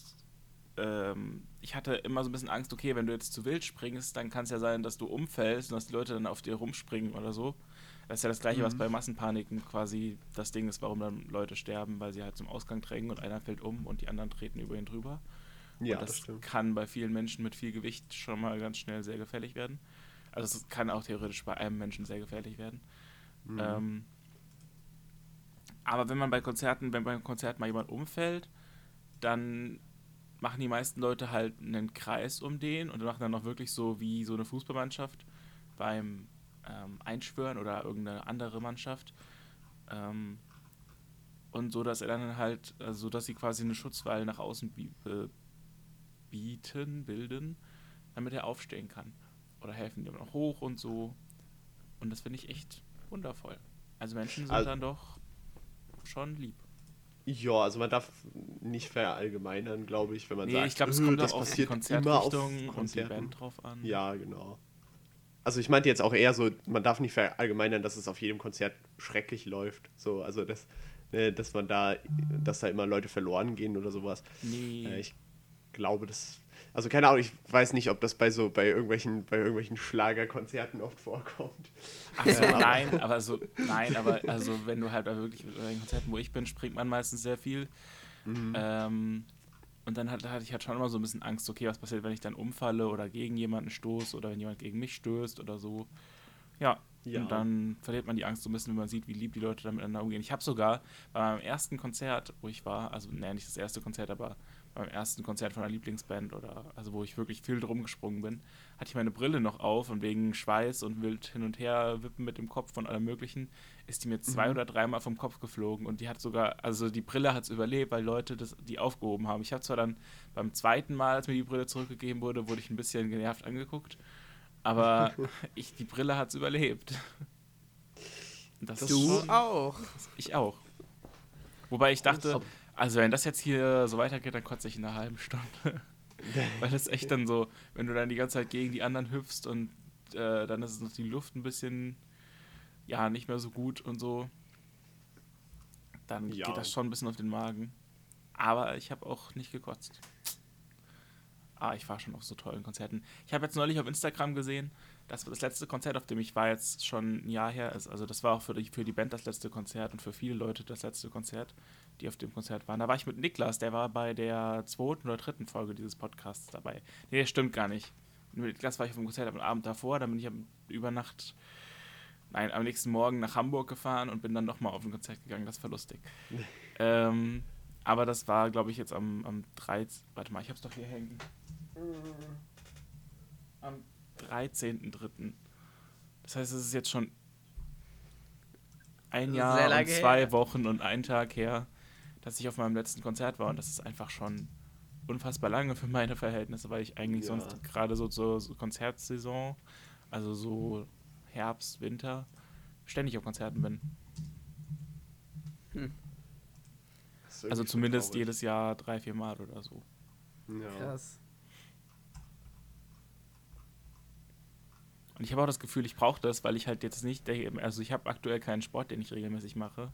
ähm, ich hatte immer so ein bisschen Angst, okay, wenn du jetzt zu wild springst, dann kann es ja sein, dass du umfällst und dass die Leute dann auf dir rumspringen oder so. Das ist ja das gleiche, was bei Massenpaniken quasi das Ding ist, warum dann Leute sterben, weil sie halt zum Ausgang drängen und einer fällt um und die anderen treten über ihn drüber. Ja, und das, das, stimmt. kann bei vielen Menschen mit viel Gewicht schon mal ganz schnell sehr gefährlich werden. Also es kann auch theoretisch bei einem Menschen sehr gefährlich werden. Mhm. Ähm, aber wenn man bei Konzerten, wenn beim Konzert mal jemand umfällt, dann machen die meisten Leute halt einen Kreis um den und machen dann noch wirklich so wie so eine Fußballmannschaft beim ähm, Einschwören oder irgendeine andere Mannschaft. Ähm, und so, dass er dann halt, also so dass sie quasi eine Schutzwall nach außen äh, bieten, bilden, damit er aufstehen kann. Oder helfen ihm noch hoch und so. Und das finde ich echt wundervoll. Also Menschen sind Also- dann doch schon lieb. Ja, also man darf nicht verallgemeinern, glaube ich, wenn man Nee, sagt, ich glaube, es "Äh, kommt das auf die passiert immer auf Konzertrichtung und die. Band drauf an. Ja, genau. Also ich meinte jetzt auch eher so, man darf nicht verallgemeinern, dass es auf jedem Konzert schrecklich läuft. So, also dass, ne, dass man da, dass da immer Leute verloren gehen oder sowas. Nee. Äh, ich glaube, das. Also keine Ahnung, ich weiß nicht, ob das bei so bei irgendwelchen, bei irgendwelchen Schlagerkonzerten oft vorkommt. Ach so, nein, aber so, nein, aber also wenn du halt bei wirklich bei den Konzerten, wo ich bin, springt man meistens sehr viel. Ähm, und dann hatte, hatte ich halt schon immer so ein bisschen Angst, okay, was passiert, wenn ich dann umfalle oder gegen jemanden stoße oder wenn jemand gegen mich stößt oder so. Ja, Ja. Und dann verliert man die Angst so ein bisschen, wenn man sieht, wie lieb die Leute da miteinander umgehen. Ich habe sogar bei meinem ersten Konzert, wo ich war, also nee, nicht das erste Konzert, aber beim ersten Konzert von einer Lieblingsband oder also wo ich wirklich viel drum gesprungen bin, hatte ich meine Brille noch auf und wegen Schweiß und wild hin und her wippen mit dem Kopf von allem möglichen, ist die mir zwei oder dreimal vom Kopf geflogen und die hat sogar, also die Brille hat es überlebt, weil Leute das, die aufgehoben haben. Ich habe zwar dann beim zweiten Mal, als mir die Brille zurückgegeben wurde, wurde ich ein bisschen genervt angeguckt, aber ich, die Brille hat es überlebt. Das Du schon- auch. ich auch. Wobei ich dachte, also wenn das jetzt hier so weitergeht, dann kotze ich in einer halben Stunde. Weil das echt dann so, wenn du dann die ganze Zeit gegen die anderen hüpfst und äh, dann ist noch die Luft ein bisschen, ja, nicht mehr so gut und so, dann Ja. geht das schon ein bisschen auf den Magen. Aber ich habe auch nicht gekotzt. Ah, ich war schon auf so tollen Konzerten. Ich habe jetzt neulich auf Instagram gesehen, dass das letzte Konzert, auf dem ich war, jetzt schon ein Jahr her ist. Also das war auch für die, für die Band das letzte Konzert und für viele Leute das letzte Konzert, die auf dem Konzert waren. Da war ich mit Niklas, der war bei der zweiten oder dritten Folge dieses Podcasts dabei. Nee, das stimmt gar nicht. Mit Niklas war ich auf dem Konzert am Abend davor, dann bin ich am, über Nacht, nein, am nächsten Morgen nach Hamburg gefahren und bin dann nochmal auf ein Konzert gegangen. Das war lustig. ähm, aber das war, glaube ich, jetzt am, am 13. Warte mal, ich hab's doch hier hängen. Am 13.3. Das heißt, es ist jetzt schon ein Jahr und zwei. Wochen und ein Tag her, dass ich auf meinem letzten Konzert war. Und das ist einfach schon unfassbar lange für meine Verhältnisse, weil ich eigentlich Ja. sonst gerade so zur so Konzertsaison, also so Herbst, Winter, ständig auf Konzerten bin. Ist Also zumindest traurig. jedes Jahr drei, vier Mal oder so. Ja. Krass. Und ich habe auch das Gefühl, ich brauche das, weil ich halt jetzt nicht, also ich habe aktuell keinen Sport, den ich regelmäßig mache.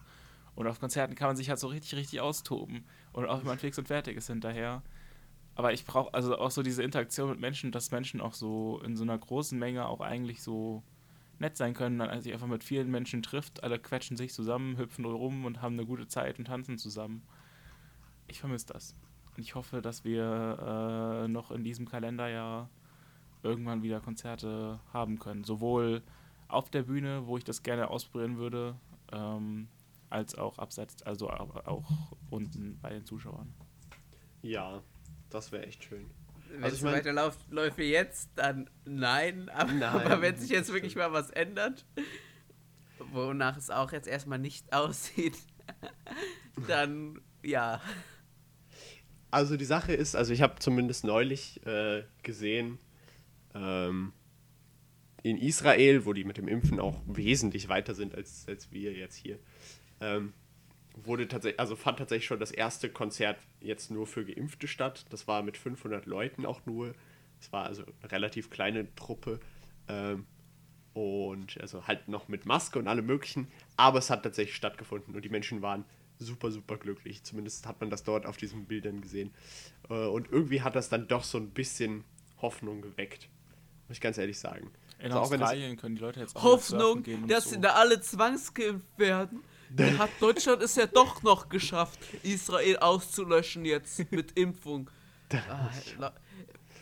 Und auf Konzerten kann man sich halt so richtig, richtig austoben. Und auch wenn man fix und fertig ist hinterher. Aber ich brauche also auch so diese Interaktion mit Menschen, dass Menschen auch so in so einer großen Menge auch eigentlich so nett sein können, als sich einfach mit vielen Menschen trifft, alle quetschen sich zusammen, hüpfen rum und haben eine gute Zeit und tanzen zusammen. Ich vermisse das. Und ich hoffe, dass wir äh, noch in diesem Kalenderjahr irgendwann wieder Konzerte haben können. Sowohl auf der Bühne, wo ich das gerne ausprobieren würde, ähm, als auch abseits, also auch, unten bei den Zuschauern. ja, das wäre echt schön. Wenn Also es ich mein- weiterläuft läuft wie jetzt, dann nein. Aber, Nein, aber wenn sich jetzt wirklich mal was ändert, wonach es auch jetzt erstmal nicht aussieht, dann ja. Also die Sache ist, also ich habe zumindest neulich äh, gesehen, ähm, in Israel, wo die mit dem Impfen auch wesentlich weiter sind als, als wir jetzt hier, ähm, wurde tatsächlich, also fand tatsächlich schon das erste Konzert jetzt nur für Geimpfte statt. Das war mit 500 Leuten auch nur. Es war also eine relativ kleine Truppe. Ähm, und also halt noch mit Maske und allem möglichen. Aber es hat tatsächlich stattgefunden und die Menschen waren super, super glücklich. Zumindest hat man das dort auf diesen Bildern gesehen. Äh, Und irgendwie hat das dann doch so ein bisschen Hoffnung geweckt. Muss ich ganz ehrlich sagen. In Also auch wenn das- Australien können die Leute jetzt auch Hoffnung, gehen dass so. sie da alle zwangsgeimpft werden. Hat Deutschland es ja doch noch geschafft, Israel auszulöschen jetzt mit Impfung. Ah,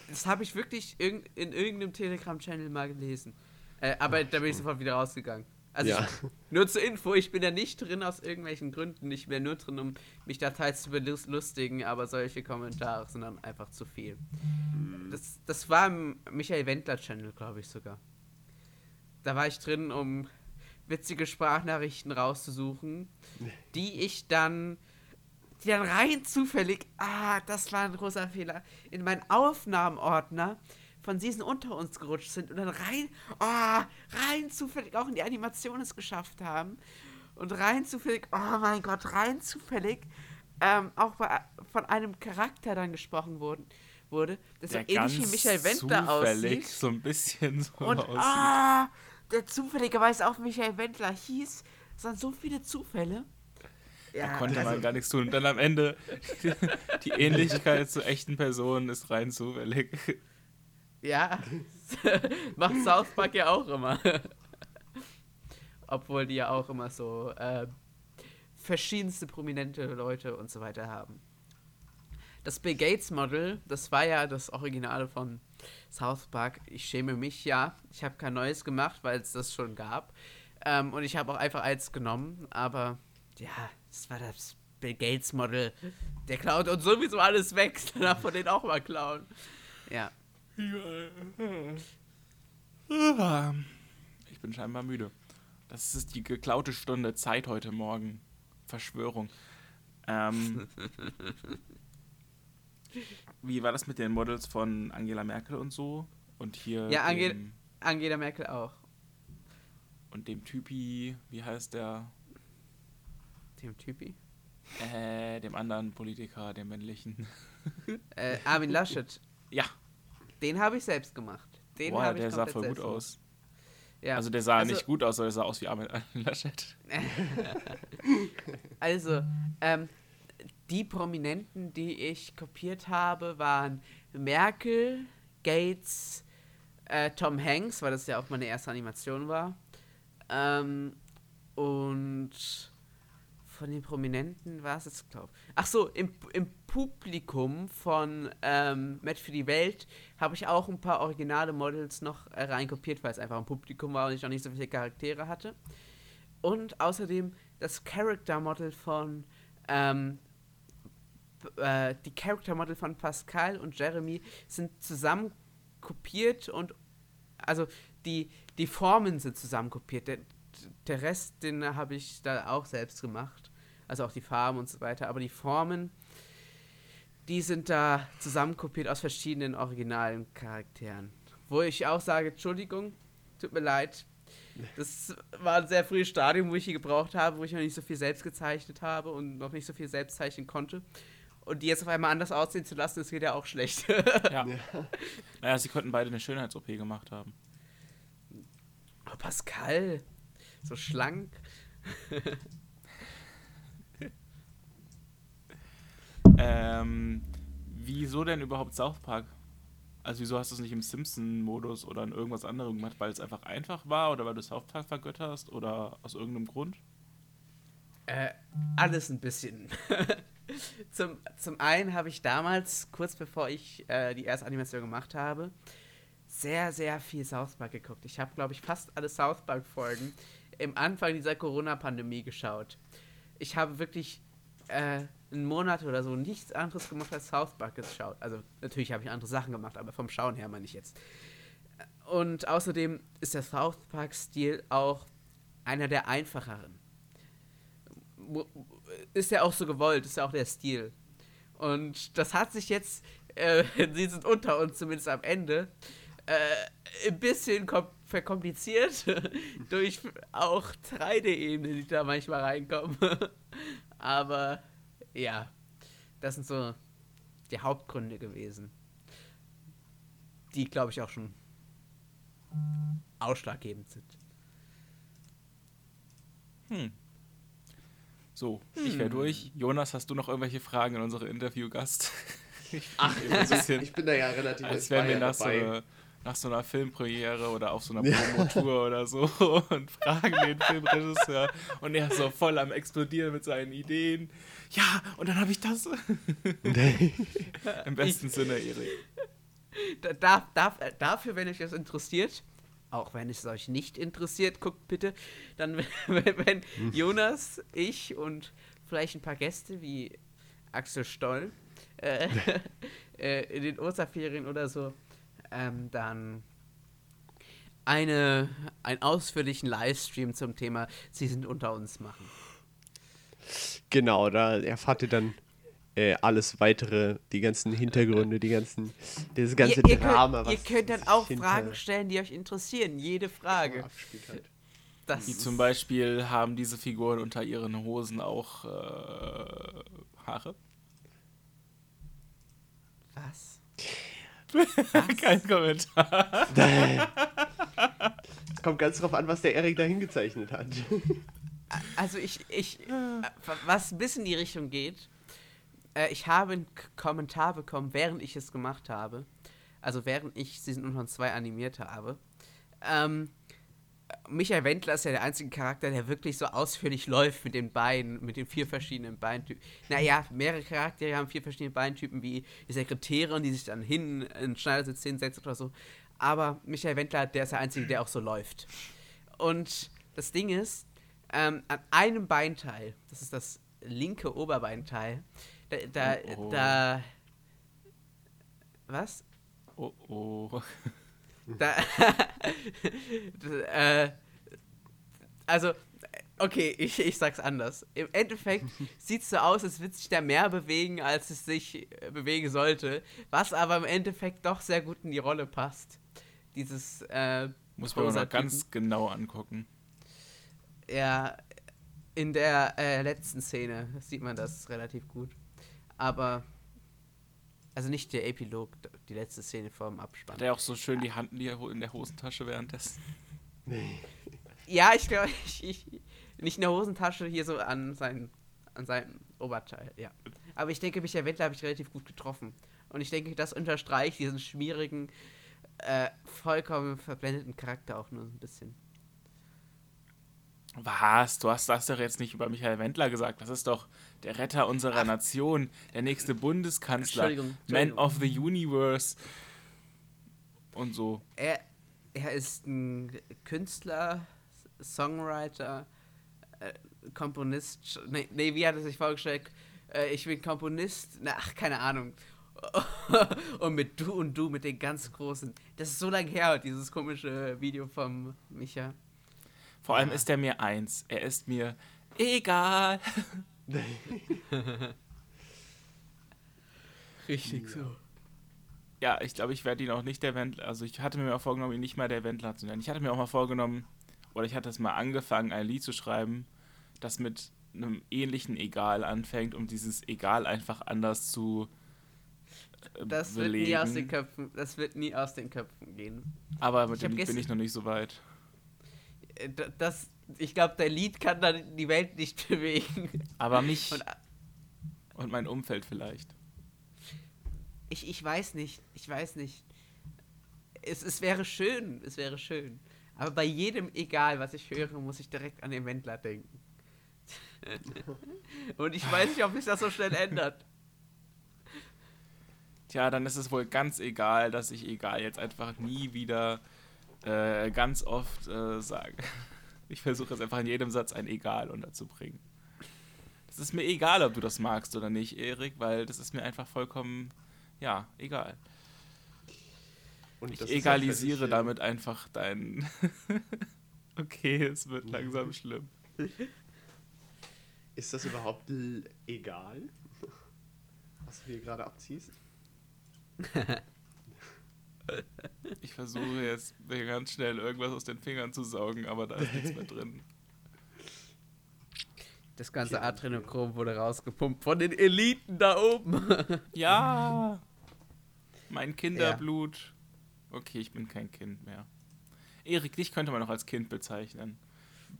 das habe ich wirklich in irgendeinem Telegram-Channel mal gelesen. Äh, aber da bin ich sofort wieder rausgegangen. Also Ja. ich, nur zur Info, ich bin da nicht drin aus irgendwelchen Gründen. Ich bin nur drin, um mich da teils zu belustigen, aber solche Kommentare sind dann einfach zu viel. Das, das war im Michael Wendler-Channel, glaube ich sogar. Da war ich drin, um witzige Sprachnachrichten rauszusuchen, die ich dann, die dann rein zufällig, ah, das war ein großer Fehler, in meinen Aufnahmenordner von Season unter uns gerutscht sind und dann rein, ah, rein zufällig auch in die Animation es geschafft haben und rein zufällig, oh mein Gott, rein zufällig ähm, auch bei, von einem Charakter dann gesprochen wurden, wurde, das so ähnlich wie Michael Wendler aussieht. so ein bisschen so Und aussieht. ah, der zufälligerweise auch Michael Wendler hieß. Es waren so viele Zufälle. Ja, Da konnte also, man gar nichts tun. Und dann am Ende, die Ähnlichkeit zu echten Personen ist rein zufällig. ja, macht South Park ja auch immer. Obwohl die ja auch immer so äh, verschiedenste prominente Leute und so weiter haben. das Bill Gates Model, das war ja das Originale von South Park. Ich schäme mich ja. Ich habe kein neues gemacht, weil es das schon gab. Ähm, und ich habe auch einfach eins genommen. Aber ja, das war das Bill Gates Model. Der klaut uns sowieso alles weg. Dann darf man den auch mal klauen. Ja. Ich bin scheinbar müde. Das ist die geklaute Stunde Zeit heute Morgen. Verschwörung. Ähm, wie war das mit den Models von Angela Merkel und so? Und hier. Ja, Ange dem, Angela Merkel auch. und dem Typi, wie heißt der? Dem Typi. Äh, dem anderen Politiker, dem männlichen. Äh, Armin Laschet. Ja, Den habe ich selbst gemacht. Den boah, habe ich der sah voll gut aus. Ja. Also der sah Also- nicht gut aus, sondern der sah aus wie Armin Laschet. Also, ähm, die Prominenten, die ich kopiert habe, waren Merkel, Gates, äh, Tom Hanks, weil das ja auch meine erste Animation war. Ähm, und von den Prominenten war es jetzt, glaube ich. Ach so, im, im Publikum von ähm, Match für die Welt habe ich auch ein paar originale Models noch äh, reinkopiert, weil es einfach ein Publikum war und ich noch nicht so viele Charaktere hatte. Und außerdem das Character Model von ähm, äh, die Character Model von Pascal und Jeremy sind zusammen kopiert und also die, die Formen sind zusammen kopiert. Der, der Rest, den habe ich da auch selbst gemacht. Also auch die Farben und so weiter. Aber die Formen, die sind da zusammen kopiert aus verschiedenen originalen Charakteren. Wo ich auch sage, Entschuldigung, tut mir leid. Das war ein sehr frühes Stadium, wo ich die gebraucht habe, wo ich noch nicht so viel selbst gezeichnet habe und noch nicht so viel selbst zeichnen konnte. Und die jetzt auf einmal anders aussehen zu lassen, das geht ja auch schlecht. Ja. Naja, sie könnten beide eine Schönheits-OP gemacht haben. Oh, Pascal, so schlank. Ähm, wieso denn überhaupt South Park? Also wieso hast du es nicht im Simpson-Modus oder in irgendwas anderem gemacht? Weil es einfach einfach war oder weil du South Park vergötterst oder aus irgendeinem Grund? Äh, alles ein bisschen. zum, zum einen habe ich damals, kurz bevor ich äh, die erste Animation gemacht habe, sehr, sehr viel South Park geguckt. Ich habe, glaube ich, fast alle South Park-Folgen im Anfang dieser Corona-Pandemie geschaut. Ich habe wirklich äh, einen Monat oder so nichts anderes gemacht als South Park geschaut. Also natürlich habe ich andere Sachen gemacht, aber vom Schauen her meine ich jetzt. Und außerdem ist der South Park-Stil auch einer der einfacheren ist ja auch so gewollt, ist ja auch der Stil. Und das hat sich jetzt, äh, sie sind unter uns zumindest am Ende, äh, ein bisschen kom verkompliziert durch auch 3D-Ebenen, die da manchmal reinkommen. Aber ja, das sind so die Hauptgründe gewesen. Die, glaube ich, auch schon ausschlaggebend sind. Hm. So, ich wäre durch. Jonas, hast du noch irgendwelche Fragen an unsere Interviewgast? Ach, ein bisschen- ich bin da ja relativ Als ich wären wir nach so, dabei. Nach so einer Filmpremiere oder auf so einer Promotour oder so und fragen den Filmregisseur und er ist so voll am explodieren mit seinen Ideen. Ja, und dann habe ich das. Im besten Sinne, Erik. Da- äh, dafür, wenn euch das interessiert, auch wenn es euch nicht interessiert, guckt bitte, dann, wenn, wenn Jonas, ich und vielleicht ein paar Gäste wie Axel Stoll äh, äh, in den Osterferien oder so, ähm, dann eine, einen ausführlichen Livestream zum Thema Sie sind unter uns machen. Genau, da erfahrt ihr dann äh, alles weitere, die ganzen Hintergründe, die ganzen, das ganze ihr, ihr Drama, könnt, ihr was könnt dann auch hinter- Fragen stellen, die euch interessieren. Jede Frage. halt. Das Wie zum Beispiel haben diese Figuren unter ihren Hosen auch äh, Haare? Was? Kein Kommentar. Es kommt ganz drauf an, was der Erik da hingezeichnet hat. Also ich, ich, äh, was ein bisschen in die Richtung geht, äh, ich habe einen Kommentar bekommen, während ich es gemacht habe, also während ich Season unter uns 2 animiert habe, ähm, Michael Wendler ist ja der einzige Charakter, der wirklich so ausführlich läuft mit den Beinen, mit den vier verschiedenen Beintypen. Naja, mehrere Charaktere haben vier verschiedene Beintypen, wie die Sekretärin, die sich dann hin in den Schneidersitz hinsetzt oder so. Aber Michael Wendler, der ist der einzige, der auch so läuft. Und das Ding ist, ähm, an einem Beinteil, das ist das linke Oberbeinteil, da, da, Oh, oh. da was? Oh, oh. Da, äh, also, okay, ich, ich sag's anders. Im Endeffekt sieht's so aus, als würde sich da mehr bewegen, als es sich äh, bewegen sollte, was aber im Endeffekt doch sehr gut in die Rolle passt. Dieses, äh, Muss man mal ganz genau angucken. Ja, in der äh, letzten Szene sieht man das relativ gut. Aber, also nicht der Epilog, die letzte Szene vorm Abspann. Hat er auch so schön die Hand in der Hosentasche währenddessen? Ja, ich glaube, ich, ich, nicht in der Hosentasche, hier so an, sein, an seinem Oberteil, ja. Aber ich denke, Michael Wendler habe ich relativ gut getroffen. Und ich denke, das unterstreicht diesen schwierigen, äh, vollkommen verblendeten Charakter auch nur ein bisschen. Was? Du hast das doch jetzt nicht über Michael Wendler gesagt. Das ist doch der Retter unserer Nation, der nächste Bundeskanzler, Entschuldigung, Man Entschuldigung. of the Universe und so. Er, er ist ein Künstler, Songwriter, äh, Komponist. Nee, nee, wie hat er sich vorgestellt? Äh, ich bin Komponist. Ach, keine Ahnung. und mit Du und Du, mit den ganz großen. Das ist so lange her, dieses komische Video vom Micha. Vor allem ist er mir eins. Er ist mir egal. Richtig so. Ja, ich glaube, ich werde ihn auch nicht der Wendler. Also ich hatte mir mal vorgenommen, ihn nicht mal der Wendler zu nennen. Ich hatte mir auch mal vorgenommen, oder ich hatte es mal angefangen, ein Lied zu schreiben, das mit einem ähnlichen Egal anfängt, um dieses Egal einfach anders zu äh, Das wird nie aus den Köpfen, das wird nie aus den Köpfen gehen. Aber mit Ich dem bin ich noch nicht so weit. Äh, Das, ich glaube, der Lied kann dann die Welt nicht bewegen. Aber mich Und und mein Umfeld vielleicht. Ich, ich weiß nicht, ich weiß nicht. Es, es wäre schön, es wäre schön. Aber bei jedem, egal was ich höre, muss ich direkt an den Wendler denken. Und ich weiß nicht, ob sich das so schnell ändert. Tja, dann ist es wohl ganz egal, dass ich egal jetzt einfach nie wieder äh, ganz oft äh, sage. Ich versuche jetzt einfach in jedem Satz ein Egal unterzubringen. Es ist mir egal, ob du das magst oder nicht, Erik, weil das ist mir einfach vollkommen, ja, egal. Und Ich egalisiere äh, damit einfach dein. okay, es wird langsam schlimm. Ist das überhaupt egal? Was du hier gerade abziehst? Ich versuche jetzt mir ganz schnell irgendwas aus den Fingern zu saugen, aber da ist nichts mehr drin. Das ganze. Adrenochrom wurde rausgepumpt von den Eliten da oben. Ja! Mein Kinderblut. Okay, ich bin kein Kind mehr. Erik, dich könnte man noch als Kind bezeichnen.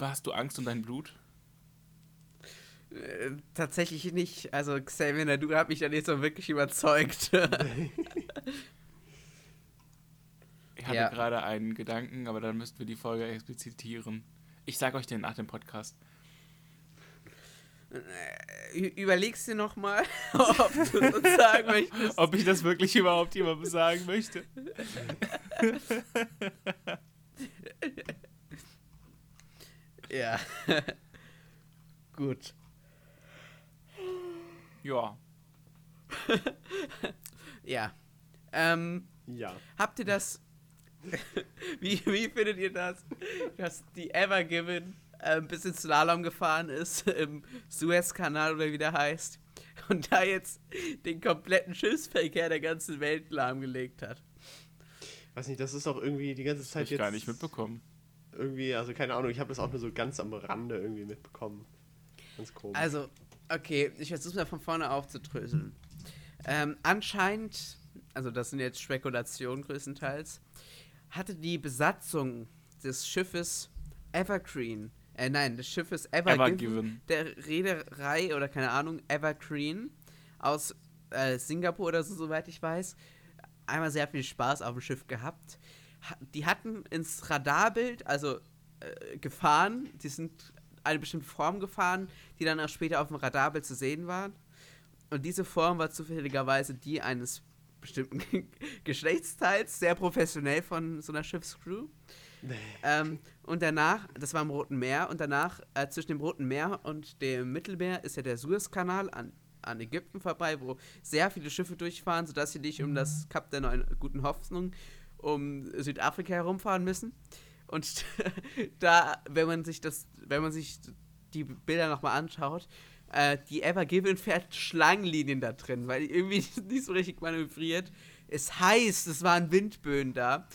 Hast du Angst um dein Blut? Äh, Tatsächlich nicht. Also Xavier, du hat mich ja nicht so wirklich überzeugt. Ich hatte Ja. gerade einen Gedanken, aber dann müssten wir die Folge explizitieren. Ich sag euch den nach dem Podcast. Ü- Überlegst dir noch mal, ob du es uns sagen möchtest. Ob ich das wirklich überhaupt jemandem sagen möchte? Ja. Gut. Ja. Ja. Ähm, Ja. habt ihr das. wie, wie findet ihr das, dass die Ever Given äh, ein bisschen Slalom gefahren ist im Suezkanal oder wie der heißt und da jetzt den kompletten Schiffsverkehr der ganzen Welt lahmgelegt hat? Weiß nicht, das ist doch irgendwie die ganze Hab Zeit ich jetzt. gar nicht mitbekommen. Irgendwie, also keine Ahnung, ich habe das auch nur so ganz am Rande irgendwie mitbekommen. Ganz komisch. Also, okay, ich versuche mal von vorne aufzudröseln. Ähm, anscheinend, also das sind jetzt Spekulationen größtenteils, hatte die Besatzung des Schiffes Evergreen, äh nein, des Schiffes Evergiven, der Reederei oder keine Ahnung, Evergreen aus äh, Singapur oder so, soweit ich weiß, einmal sehr viel Spaß auf dem Schiff gehabt. Ha die hatten ins Radarbild, also äh, gefahren. Die sind eine bestimmte Form gefahren, die dann auch später auf dem Radarbild zu sehen waren. Und diese Form war zufälligerweise die eines bestimmten Geschlechtsteils, sehr professionell von so einer Schiffscrew. ähm, und danach, das war im Roten Meer, und danach äh, zwischen dem Roten Meer und dem Mittelmeer ist ja der Suezkanal an, an Ägypten vorbei, wo sehr viele Schiffe durchfahren, sodass sie nicht um das Kap der Neuen Guten Hoffnung um Südafrika herumfahren müssen. Und da, wenn man sich das, wenn man sich die Bilder nochmal anschaut, äh, die Ever Given fährt Schlangenlinien da drin, weil die irgendwie nicht so richtig manövriert. Es heißt, es waren Windböen da.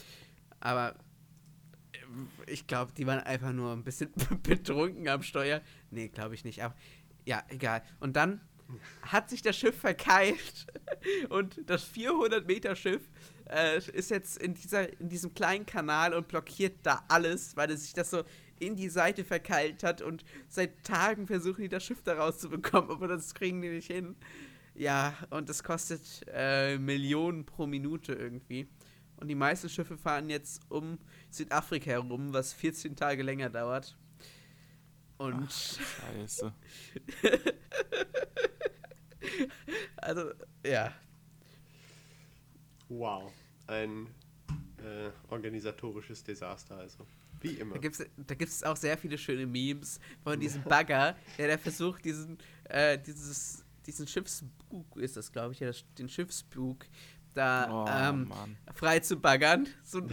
Aber äh, ich glaube, die waren einfach nur ein bisschen betrunken am Steuer. Nee, glaube ich nicht. Aber ja, egal. Und dann hat sich das Schiff verkeilt und das 400 Meter Schiff äh, ist jetzt in, dieser, in diesem kleinen Kanal und blockiert da alles, weil es sich das so in die Seite verkeilt hat und seit Tagen versuchen die das Schiff da rauszubekommen, aber das kriegen die nicht hin. Ja, und das kostet äh, Millionen pro Minute irgendwie. Und die meisten Schiffe fahren jetzt um Südafrika herum, was 14 Tage länger dauert. Und. Ach, scheiße. also, ja. Wow. Ein äh, organisatorisches Desaster, also. Wie immer. Da gibt es da gibt's auch sehr viele schöne Memes von diesem Bagger, der da versucht, diesen, äh, dieses, diesen Schiffsbug, ist das, glaube ich, ja, das, den Schiffsbug da Oh, ähm, frei zu baggern. So ein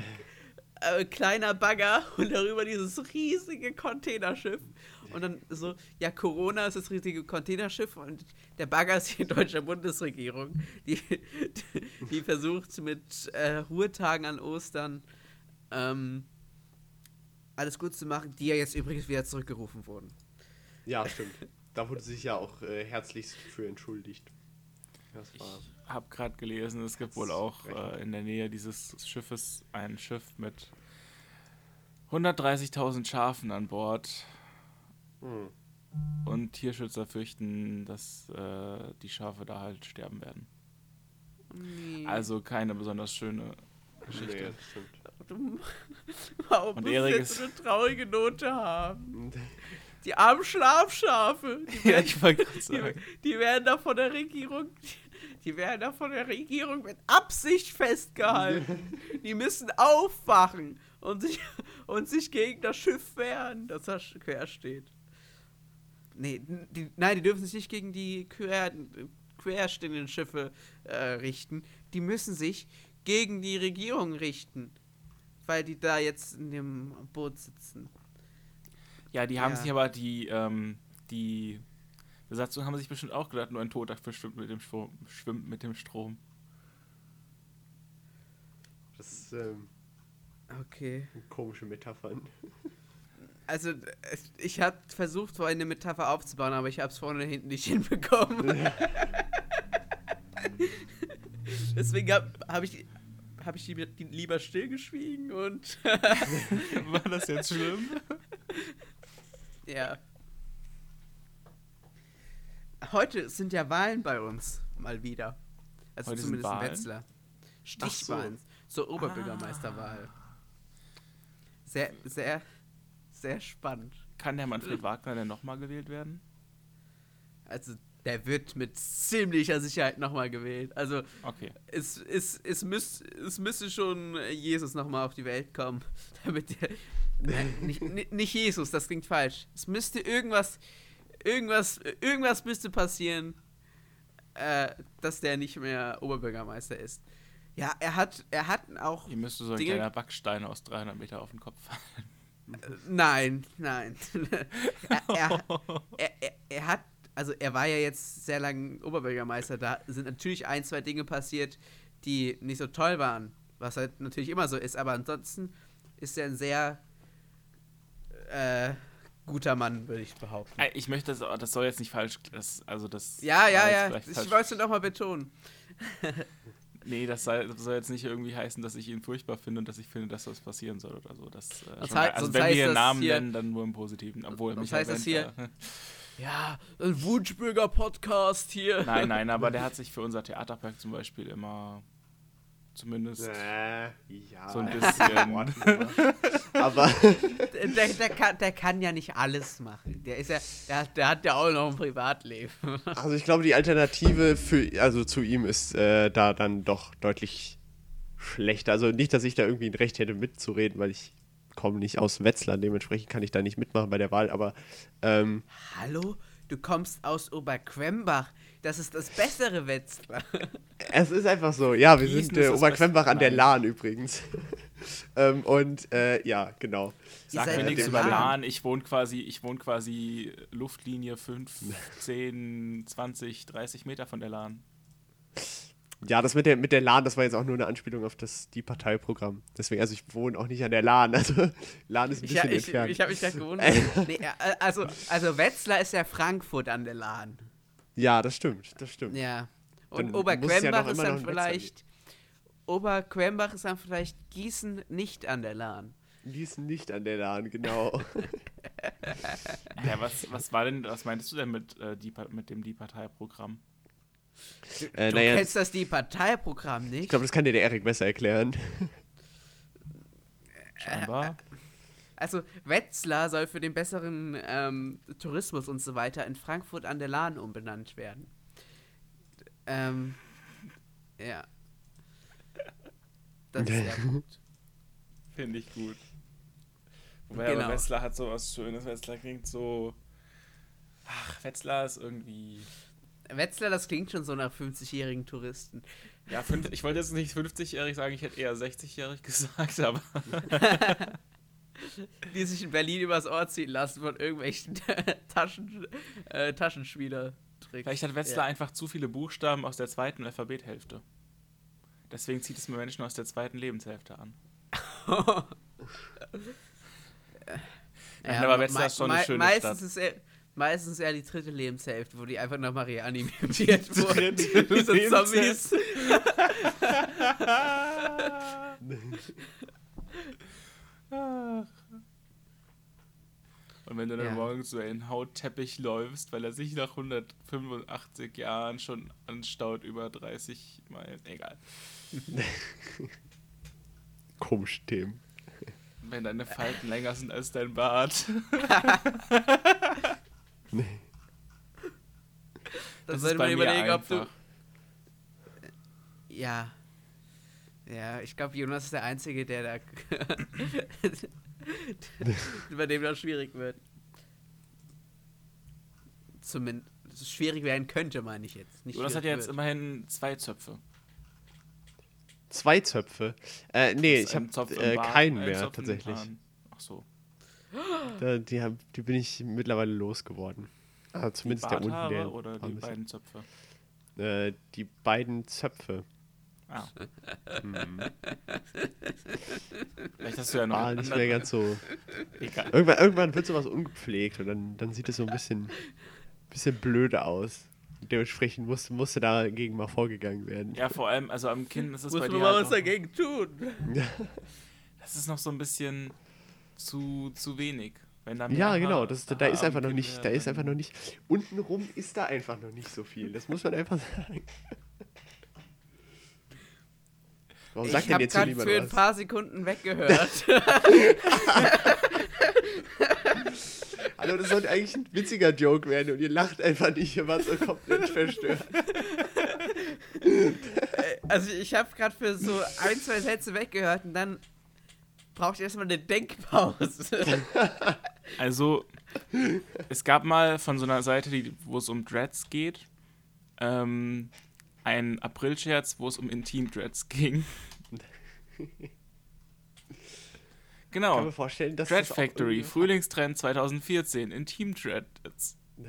äh, kleiner Bagger und darüber dieses riesige Containerschiff. Und dann so, ja, Corona ist das riesige Containerschiff und der Bagger ist die deutsche Bundesregierung, die, die, die versucht mit äh, Ruhetagen an Ostern ähm, alles gut zu machen, die ja jetzt übrigens wieder zurückgerufen wurden. Ja, stimmt. Da wurde sich ja auch äh, herzlichst für entschuldigt. Das war. Ich habe gerade gelesen, es gibt wohl auch äh, in der Nähe dieses Schiffes ein Schiff mit 130.000 Schafen an Bord. Hm. Und Tierschützer fürchten, dass äh, die Schafe da halt sterben werden. Nee. Also keine besonders schöne Geschichte. Nee, das stimmt. Warum Und muss Erik jetzt so eine traurige Note haben? Die armen Schlafschafe, die Ja, werden, ich wollte gerade die, sagen. die werden da von der Regierung, die werden da von der Regierung mit Absicht festgehalten. Die müssen aufwachen und sich, und sich gegen das Schiff wehren, das da quer steht. Nee, die, nein, die dürfen sich nicht gegen die quer, querstehenden Schiffe äh, richten. Die müssen sich gegen die Regierung richten, weil die da jetzt in dem Boot sitzen. Ja, die haben Ja. sich aber die, ähm, die Besatzung haben sich bestimmt auch gedacht, nur ein Toter verschwimmt mit dem Strom. Schwimmt mit dem Strom. Das ist ähm, Okay. komische Metaphern. Also, ich habe versucht, so eine Metapher aufzubauen, aber ich habe es vorne und hinten nicht hinbekommen. Deswegen habe hab ich, hab ich lieber, die- lieber stillgeschwiegen und War das jetzt schlimm? ja. Heute sind ja Wahlen bei uns, mal wieder. Also Heute sind zumindest in? Wetzlar. Stichwahlen. So Oberbürgermeisterwahl. Sehr, sehr, sehr spannend. Kann der Manfred Wagner denn nochmal gewählt werden? Also, der wird mit ziemlicher Sicherheit nochmal gewählt. Also, Okay. es, es, es, müß, es müsste schon Jesus nochmal auf die Welt kommen, damit der. Nein, nicht, ni- nicht Jesus, das klingt falsch. Es müsste irgendwas, irgendwas, irgendwas müsste passieren, äh, dass der nicht mehr Oberbürgermeister ist. Ja, er hat, er hat auch. Hier müsste so ein Dinge- kleiner Backstein aus 300 Meter auf den Kopf fallen. Nein, nein. er, er, er, er, er hat, also er war ja jetzt sehr lange Oberbürgermeister, da sind natürlich ein, zwei Dinge passiert, die nicht so toll waren, was halt natürlich immer so ist, aber ansonsten ist er ein sehr äh, guter Mann, würde ich behaupten. Ich möchte, das, das soll jetzt nicht falsch, das, also das Ja, ja, ja, ich wollte es nochmal betonen. Nee, das soll, das soll jetzt nicht irgendwie heißen, dass ich ihn furchtbar finde und dass ich finde, dass das passieren soll oder so. Das, äh, Das schon- heißt- also wenn wir ihren das Namen hier- nennen, dann nur im Positiven, obwohl mich heißt das erwähnt, hier- äh, Ja, ein Wunschbürger-Podcast hier. Nein, nein, aber der hat sich für unser Theaterprojekt zum Beispiel immer Zumindest Äh, ja. so ein bisschen. Aber Der, der, kann, der kann ja nicht alles machen. Der ist ja, der, hat- der hat ja auch noch ein Privatleben. also ich glaube, die Alternative für also zu ihm ist äh, da dann doch deutlich schlechter. Also nicht, dass ich da irgendwie ein Recht hätte mitzureden, weil ich komme nicht aus Wetzlar, dementsprechend kann ich da nicht mitmachen bei der Wahl, aber ähm, Hallo? Du kommst aus Oberquembach. Das ist das bessere Wetzlar. es ist einfach so. Ja, wir Gießen sind äh, Oberquembach an der. Lahn übrigens. ähm, und äh, ja, genau. Sag mir nichts über Lahn. Lahn. Ich wohne quasi, ich wohne quasi Luftlinie 5, 10, 20, 30 Meter von der Lahn. Ja, das mit der, mit der LAN, das war jetzt auch nur eine Anspielung auf das, die Parteiprogramm. Deswegen, also ich wohne auch nicht an der LAN. Also LAN ist ein Ich, bisschen ich, entfernt. ich habe mich gerade gewundert. Nee, äh, also, also Wetzlar ist ja Frankfurt an der Lahn. ja, das stimmt, das stimmt. Ja. Und ja Oberquembach noch ist dann vielleicht. Oberquembach ist dann vielleicht Gießen nicht an der Lahn. Die ist nicht an der LAN, genau. Ja, was, was war denn, was meintest du denn mit, äh, die, mit dem Die Parteiprogramm? äh, Du naja, kennst das die Parteiprogramm nicht? ich glaube, das kann dir der Erik besser erklären. Scheinbar. Also Wetzlar soll für den besseren ähm, Tourismus und so weiter in Frankfurt an der Lahn umbenannt werden. Ähm, ja. Das ist der Punkt. Finde ich gut. Wobei Genau. aber Wetzlar hat so was Schönes. Wetzlar klingt so. Ach, Wetzlar ist irgendwie. Wetzlar, das klingt schon so nach 50-jährigen Touristen. Ja, fünf, ich wollte jetzt nicht 50-jährig sagen, ich hätte eher 60-jährig gesagt, aber. Die sich in Berlin übers Ohr ziehen lassen von irgendwelchen Taschen, äh, Taschenspieler-Tricks. Vielleicht hat Wetzlar einfach zu viele Buchstaben aus der zweiten Alphabethälfte. Deswegen zieht es mir Menschen aus der zweiten Lebenshälfte an. Nein, aber Wetzlar ist schon eine schöne meistens Stadt. Ist eher, meistens eher die dritte Lebenshälfte, wo die einfach nochmal reanimiert wurden. Wie so Lebenshälfte. Zombies. Und wenn du dann Ja. morgens so einen Hautteppich läufst, weil er sich nach 185 Jahren schon anstaut über 30 Meilen. Egal. Komische Themen. Wenn deine Falten länger sind als dein Bart. Dann Das sollte ist man bei mir überlegen, ob du. Ja. Ja, ich glaube, Jonas ist der Einzige, der da. bei dem das schwierig wird. Zumindest schwierig werden könnte, meine ich jetzt. Nicht Jonas hat ja jetzt wird. immerhin zwei Zöpfe. Zwei Zöpfe. Äh, nee, ich habe äh, keinen ein mehr tatsächlich. Haaren. Ach so. Da, die, hab, die bin ich mittlerweile losgeworden. Also Die zumindest der unten der oder die beiden Zöpfe? Äh, die beiden Zöpfe. Ah. Hm. Vielleicht hast du ja noch einen nicht mehr ganz so. Egal. Irgendwann, irgendwann wird sowas ungepflegt und dann, dann sieht es so ein bisschen, bisschen blöde aus. Dementsprechend musste, musste dagegen mal vorgegangen werden. Ja, vor allem, also am Kinn ist es Muss bei man dir. mal Halt was noch, dagegen tun. das ist noch so ein bisschen zu, zu wenig. Ja, genau, das, da ist einfach noch nicht, da ist einfach noch nicht, untenrum ist da einfach noch nicht so viel. Das muss man einfach sagen. Warum sagt ich denn habe jetzt gerade niemand für ein paar Sekunden weggehört. Hallo, das sollte eigentlich ein witziger Joke werden und ihr lacht einfach nicht, ihr wart so komplett verstört. also ich habe gerade für so ein, zwei Sätze weggehört und dann brauche ich erstmal eine Denkpause. Also, es gab mal von so einer Seite, wo es um Dreads geht, ähm, einen April-Scherz, wo es um Intim-Dreads ging. Ich kann genau. mir vorstellen, dass Dread das Factory, Frühlingstrend 2014, Intim-Dreads.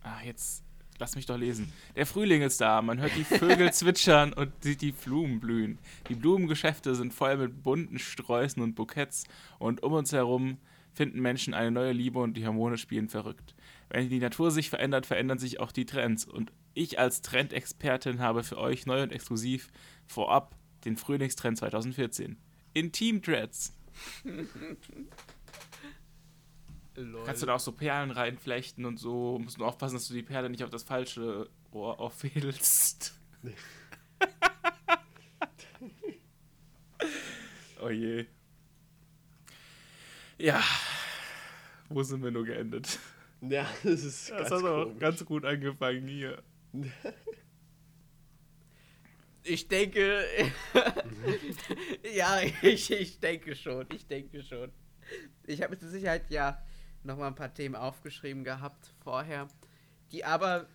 Ah, jetzt lass mich doch lesen. Der Frühling ist da, man hört die Vögel zwitschern und sieht die Blumen blühen. Die Blumengeschäfte sind voll mit bunten Sträußen und Bouquets und um uns herum finden Menschen eine neue Liebe und die Hormone spielen verrückt. Wenn die Natur sich verändert, verändern sich auch die Trends. Und ich als Trendexpertin habe für euch neu und exklusiv vorab den Frühlingstrend 2014. Intim Dreads. Lol. Kannst du da auch so Perlen reinflechten und so. Musst nur aufpassen, dass du die Perle nicht auf das falsche Ohr auffädelst. Nee. oh je. Ja. Wo sind wir nur geendet? Ja, das ist ja, ganz Das hat komisch. auch ganz gut angefangen hier. Ich denke. ja, ich, ich denke schon. Ich denke schon. Ich habe mit Sicherheit ja nochmal ein paar Themen aufgeschrieben gehabt vorher, die aber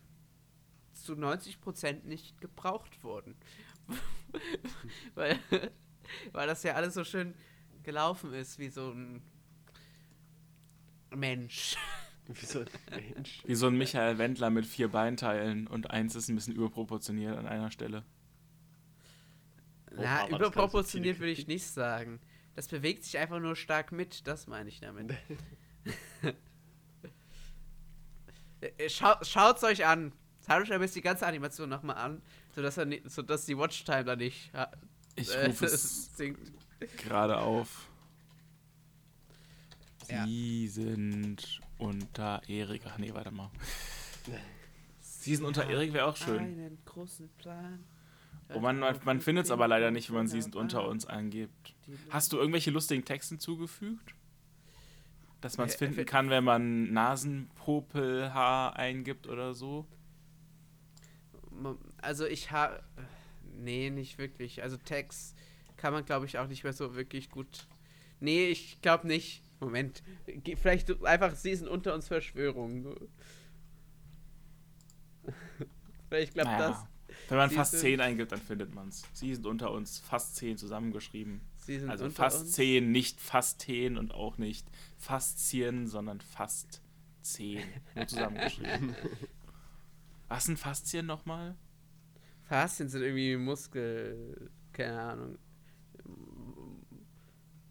zu 90% nicht gebraucht wurden. weil, weil das ja alles so schön gelaufen ist, wie so ein Mensch. Wie so ein Mensch. Wie so ein Michael Wendler mit vier Beinteilen und eins ist ein bisschen überproportioniert an einer Stelle. Na, überproportioniert würde ich nicht sagen. Das bewegt sich einfach nur stark mit, das meine ich damit. Äh, Schau, schaut's euch an. Schaut euch am besten die ganze Animation nochmal an, sodass, er sodass die Watchtime da nicht ha- Ich äh, rufe es sinkt. gerade auf. Ja. Sie sind unter Erik. Ach nee, warte mal. Sie sind unter Erik wäre auch schön. Einen großen Plan. Oh man, man, man findet es aber leider nicht, wenn man sie sind unter uns eingibt. Hast du irgendwelche lustigen Texte hinzugefügt? Dass man es Äh, finden äh, kann, wenn man Nasenpopelhaar eingibt oder so? Also ich habe... Nee, nicht wirklich. Also Text kann man, glaube ich, auch nicht mehr so wirklich gut... Nee, ich glaube nicht. Moment. Vielleicht einfach, sie sind unter uns Verschwörungen. Vielleicht klappt Naja, das. Wenn man Sie fast sind- 10 eingibt, dann findet man es. Sie sind unter uns, fast 10 zusammengeschrieben. Sie sind Also fast uns. 10, nicht fast 10 und auch nicht Faszien, sondern fast 10. Nur zusammengeschrieben. Was sind Faszien nochmal? Faszien sind irgendwie Muskel... Keine Ahnung.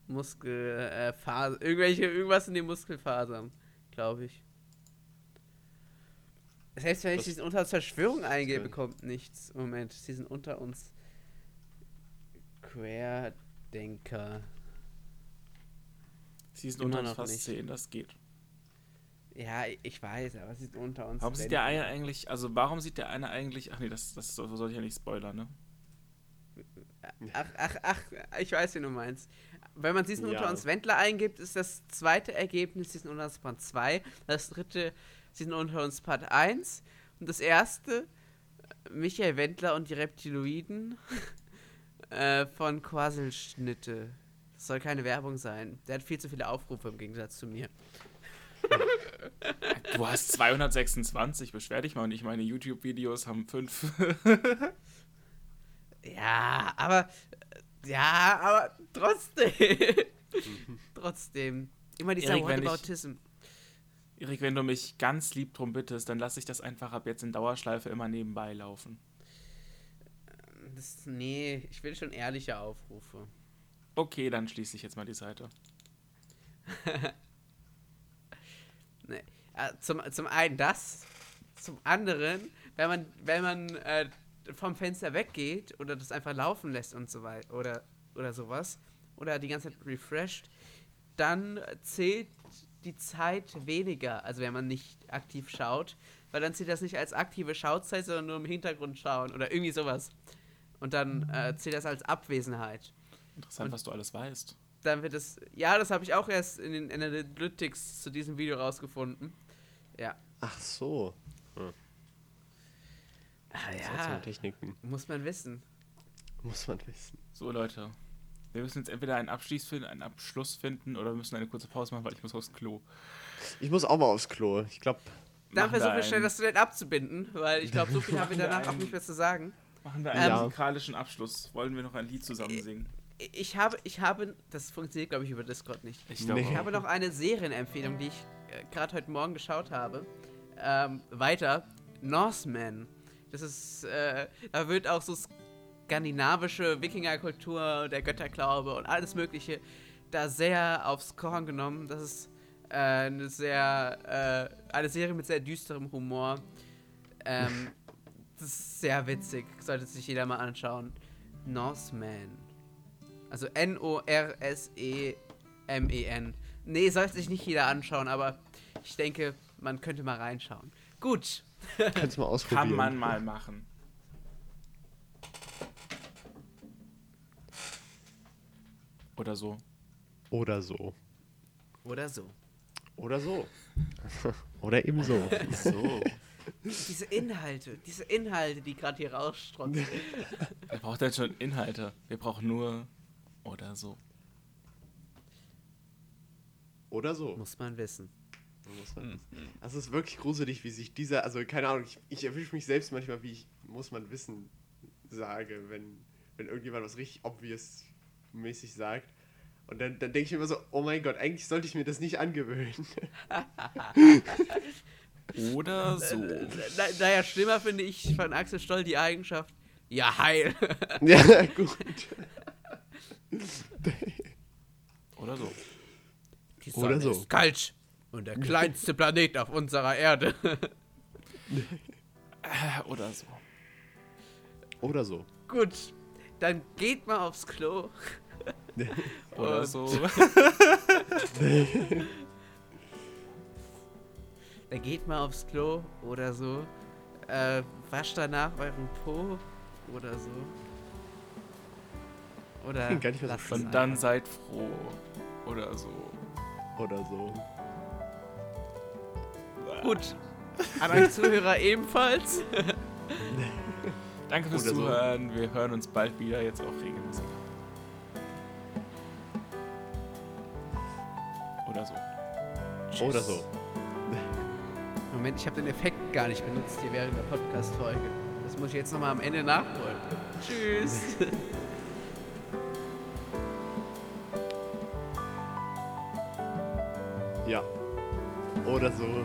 Muskel... Äh, Faser, irgendwelche... Irgendwas in den Muskelfasern, glaube ich. Selbst wenn ich diesen unter uns Verschwörung eingebe, kommt nichts. Moment, sie sind unter uns Querdenker. Sie sind Immer unter uns noch fast nicht. 10, das geht. Ja, ich weiß, aber sie sind unter uns. Warum sieht der eine eigentlich, also warum sieht der eine eigentlich, ach nee, das, das soll ich ja nicht spoilern, ne? Ach, ach, ach, ich weiß, wie du meinst. Wenn man diesen Ja. unter uns Wendler eingibt, ist das zweite Ergebnis diesen unter uns Part 2, das dritte diesen unter uns Part 1 und das erste Michael Wendler und die Reptiloiden äh, von Quasselschnitte. Das soll keine Werbung sein. Der hat viel zu viele Aufrufe im Gegensatz zu mir. Du hast 226, beschwer dich mal nicht, meine YouTube-Videos haben 5. Ja, aber ja, aber trotzdem. trotzdem. Immer dieser Whataboutism. Erik, wenn du mich ganz lieb drum bittest, dann lasse ich das einfach ab jetzt in Dauerschleife immer nebenbei laufen. Das, nee, ich will schon ehrliche Aufrufe. Okay, dann schließe ich jetzt mal die Seite. Nee. Äh, zum, zum einen das, zum anderen, wenn man, wenn man äh, vom Fenster weggeht oder das einfach laufen lässt und so weiter oder, oder sowas oder die ganze Zeit refreshed, dann zählt die Zeit weniger, also wenn man nicht aktiv schaut, weil dann zählt das nicht als aktive Schauzeit, sondern nur im Hintergrund schauen oder irgendwie sowas. Und dann äh, zählt das als Abwesenheit. Interessant, Und- was du alles weißt. Dann wird es. Ja, das habe ich auch erst in den Analytics zu diesem Video rausgefunden. Ja. Ach so. Ah, Ja. Techniken. muss man wissen. Muss man wissen. So, Leute. Wir müssen jetzt entweder einen Abschluss finden, einen Abschluss finden oder wir müssen eine kurze Pause machen, weil ich muss aufs Klo. Ich muss auch mal aufs Klo. Ich glaube, Dann versuchen wir schnell das Student abzubinden, weil ich glaube, so viel haben wir danach auch nicht mehr zu sagen. Machen wir einen Ja. musikalischen Abschluss. Wollen wir noch ein Lied zusammen singen? Ich habe, ich habe, das funktioniert glaube ich über Discord nicht. Ich glaube Ich habe noch eine Serienempfehlung, die ich äh, gerade heute Morgen geschaut habe. Ähm, weiter, Norseman. Das ist, äh, da wird auch so skandinavische Wikingerkultur, der Götterglaube und alles Mögliche da sehr aufs Korn genommen. Das ist äh, eine sehr, äh, eine Serie mit sehr düsterem Humor. Ähm, das ist sehr witzig, sollte sich jeder mal anschauen. Norseman. Also N-O-R-S-E-M-E-N. Nee, sollte sich nicht jeder anschauen, aber ich denke, man könnte mal reinschauen. Gut. kannst du mal ausprobieren. Kann man mal machen. Oder so. Oder so. Oder so. Oder so. Oder eben so. So. Diese Inhalte, diese Inhalte, die gerade hier rausstrotzen. Wer braucht denn schon Inhalte? Wir brauchen nur oder so. Oder so. Muss man wissen. Muss man wissen. Also es ist wirklich gruselig, wie sich dieser, also keine Ahnung, ich, ich erwische mich selbst manchmal, wie ich muss man wissen sage, wenn, wenn irgendjemand was richtig obvious mäßig sagt. Und dann, dann denke ich mir immer so, oh mein Gott, eigentlich sollte ich mir das nicht angewöhnen. Oder so. Na, naja, schlimmer finde ich von Axel Stoll die Eigenschaft, ja, heil. ja, gut. Oder so. Die Oder so. ist kalt und der kleinste Planet auf unserer Erde. Äh, Oder so. Oder so. Gut, dann geht mal aufs Klo. Oder so. Dann geht mal aufs Klo oder so. Äh, wascht danach euren Po oder so. Oder gar nicht mehr so. Und dann seid froh. Oder so. Oder so. Gut. An euch Zuhörer ebenfalls. Danke fürs Oder so. Zuhören. Wir hören uns bald wieder, jetzt auch regelmäßig. Oder so. Oder so. Moment, ich habe den Effekt gar nicht benutzt hier während der Podcast-Folge. Das muss ich jetzt nochmal am Ende nachholen. Tschüss. Ja. Oder so.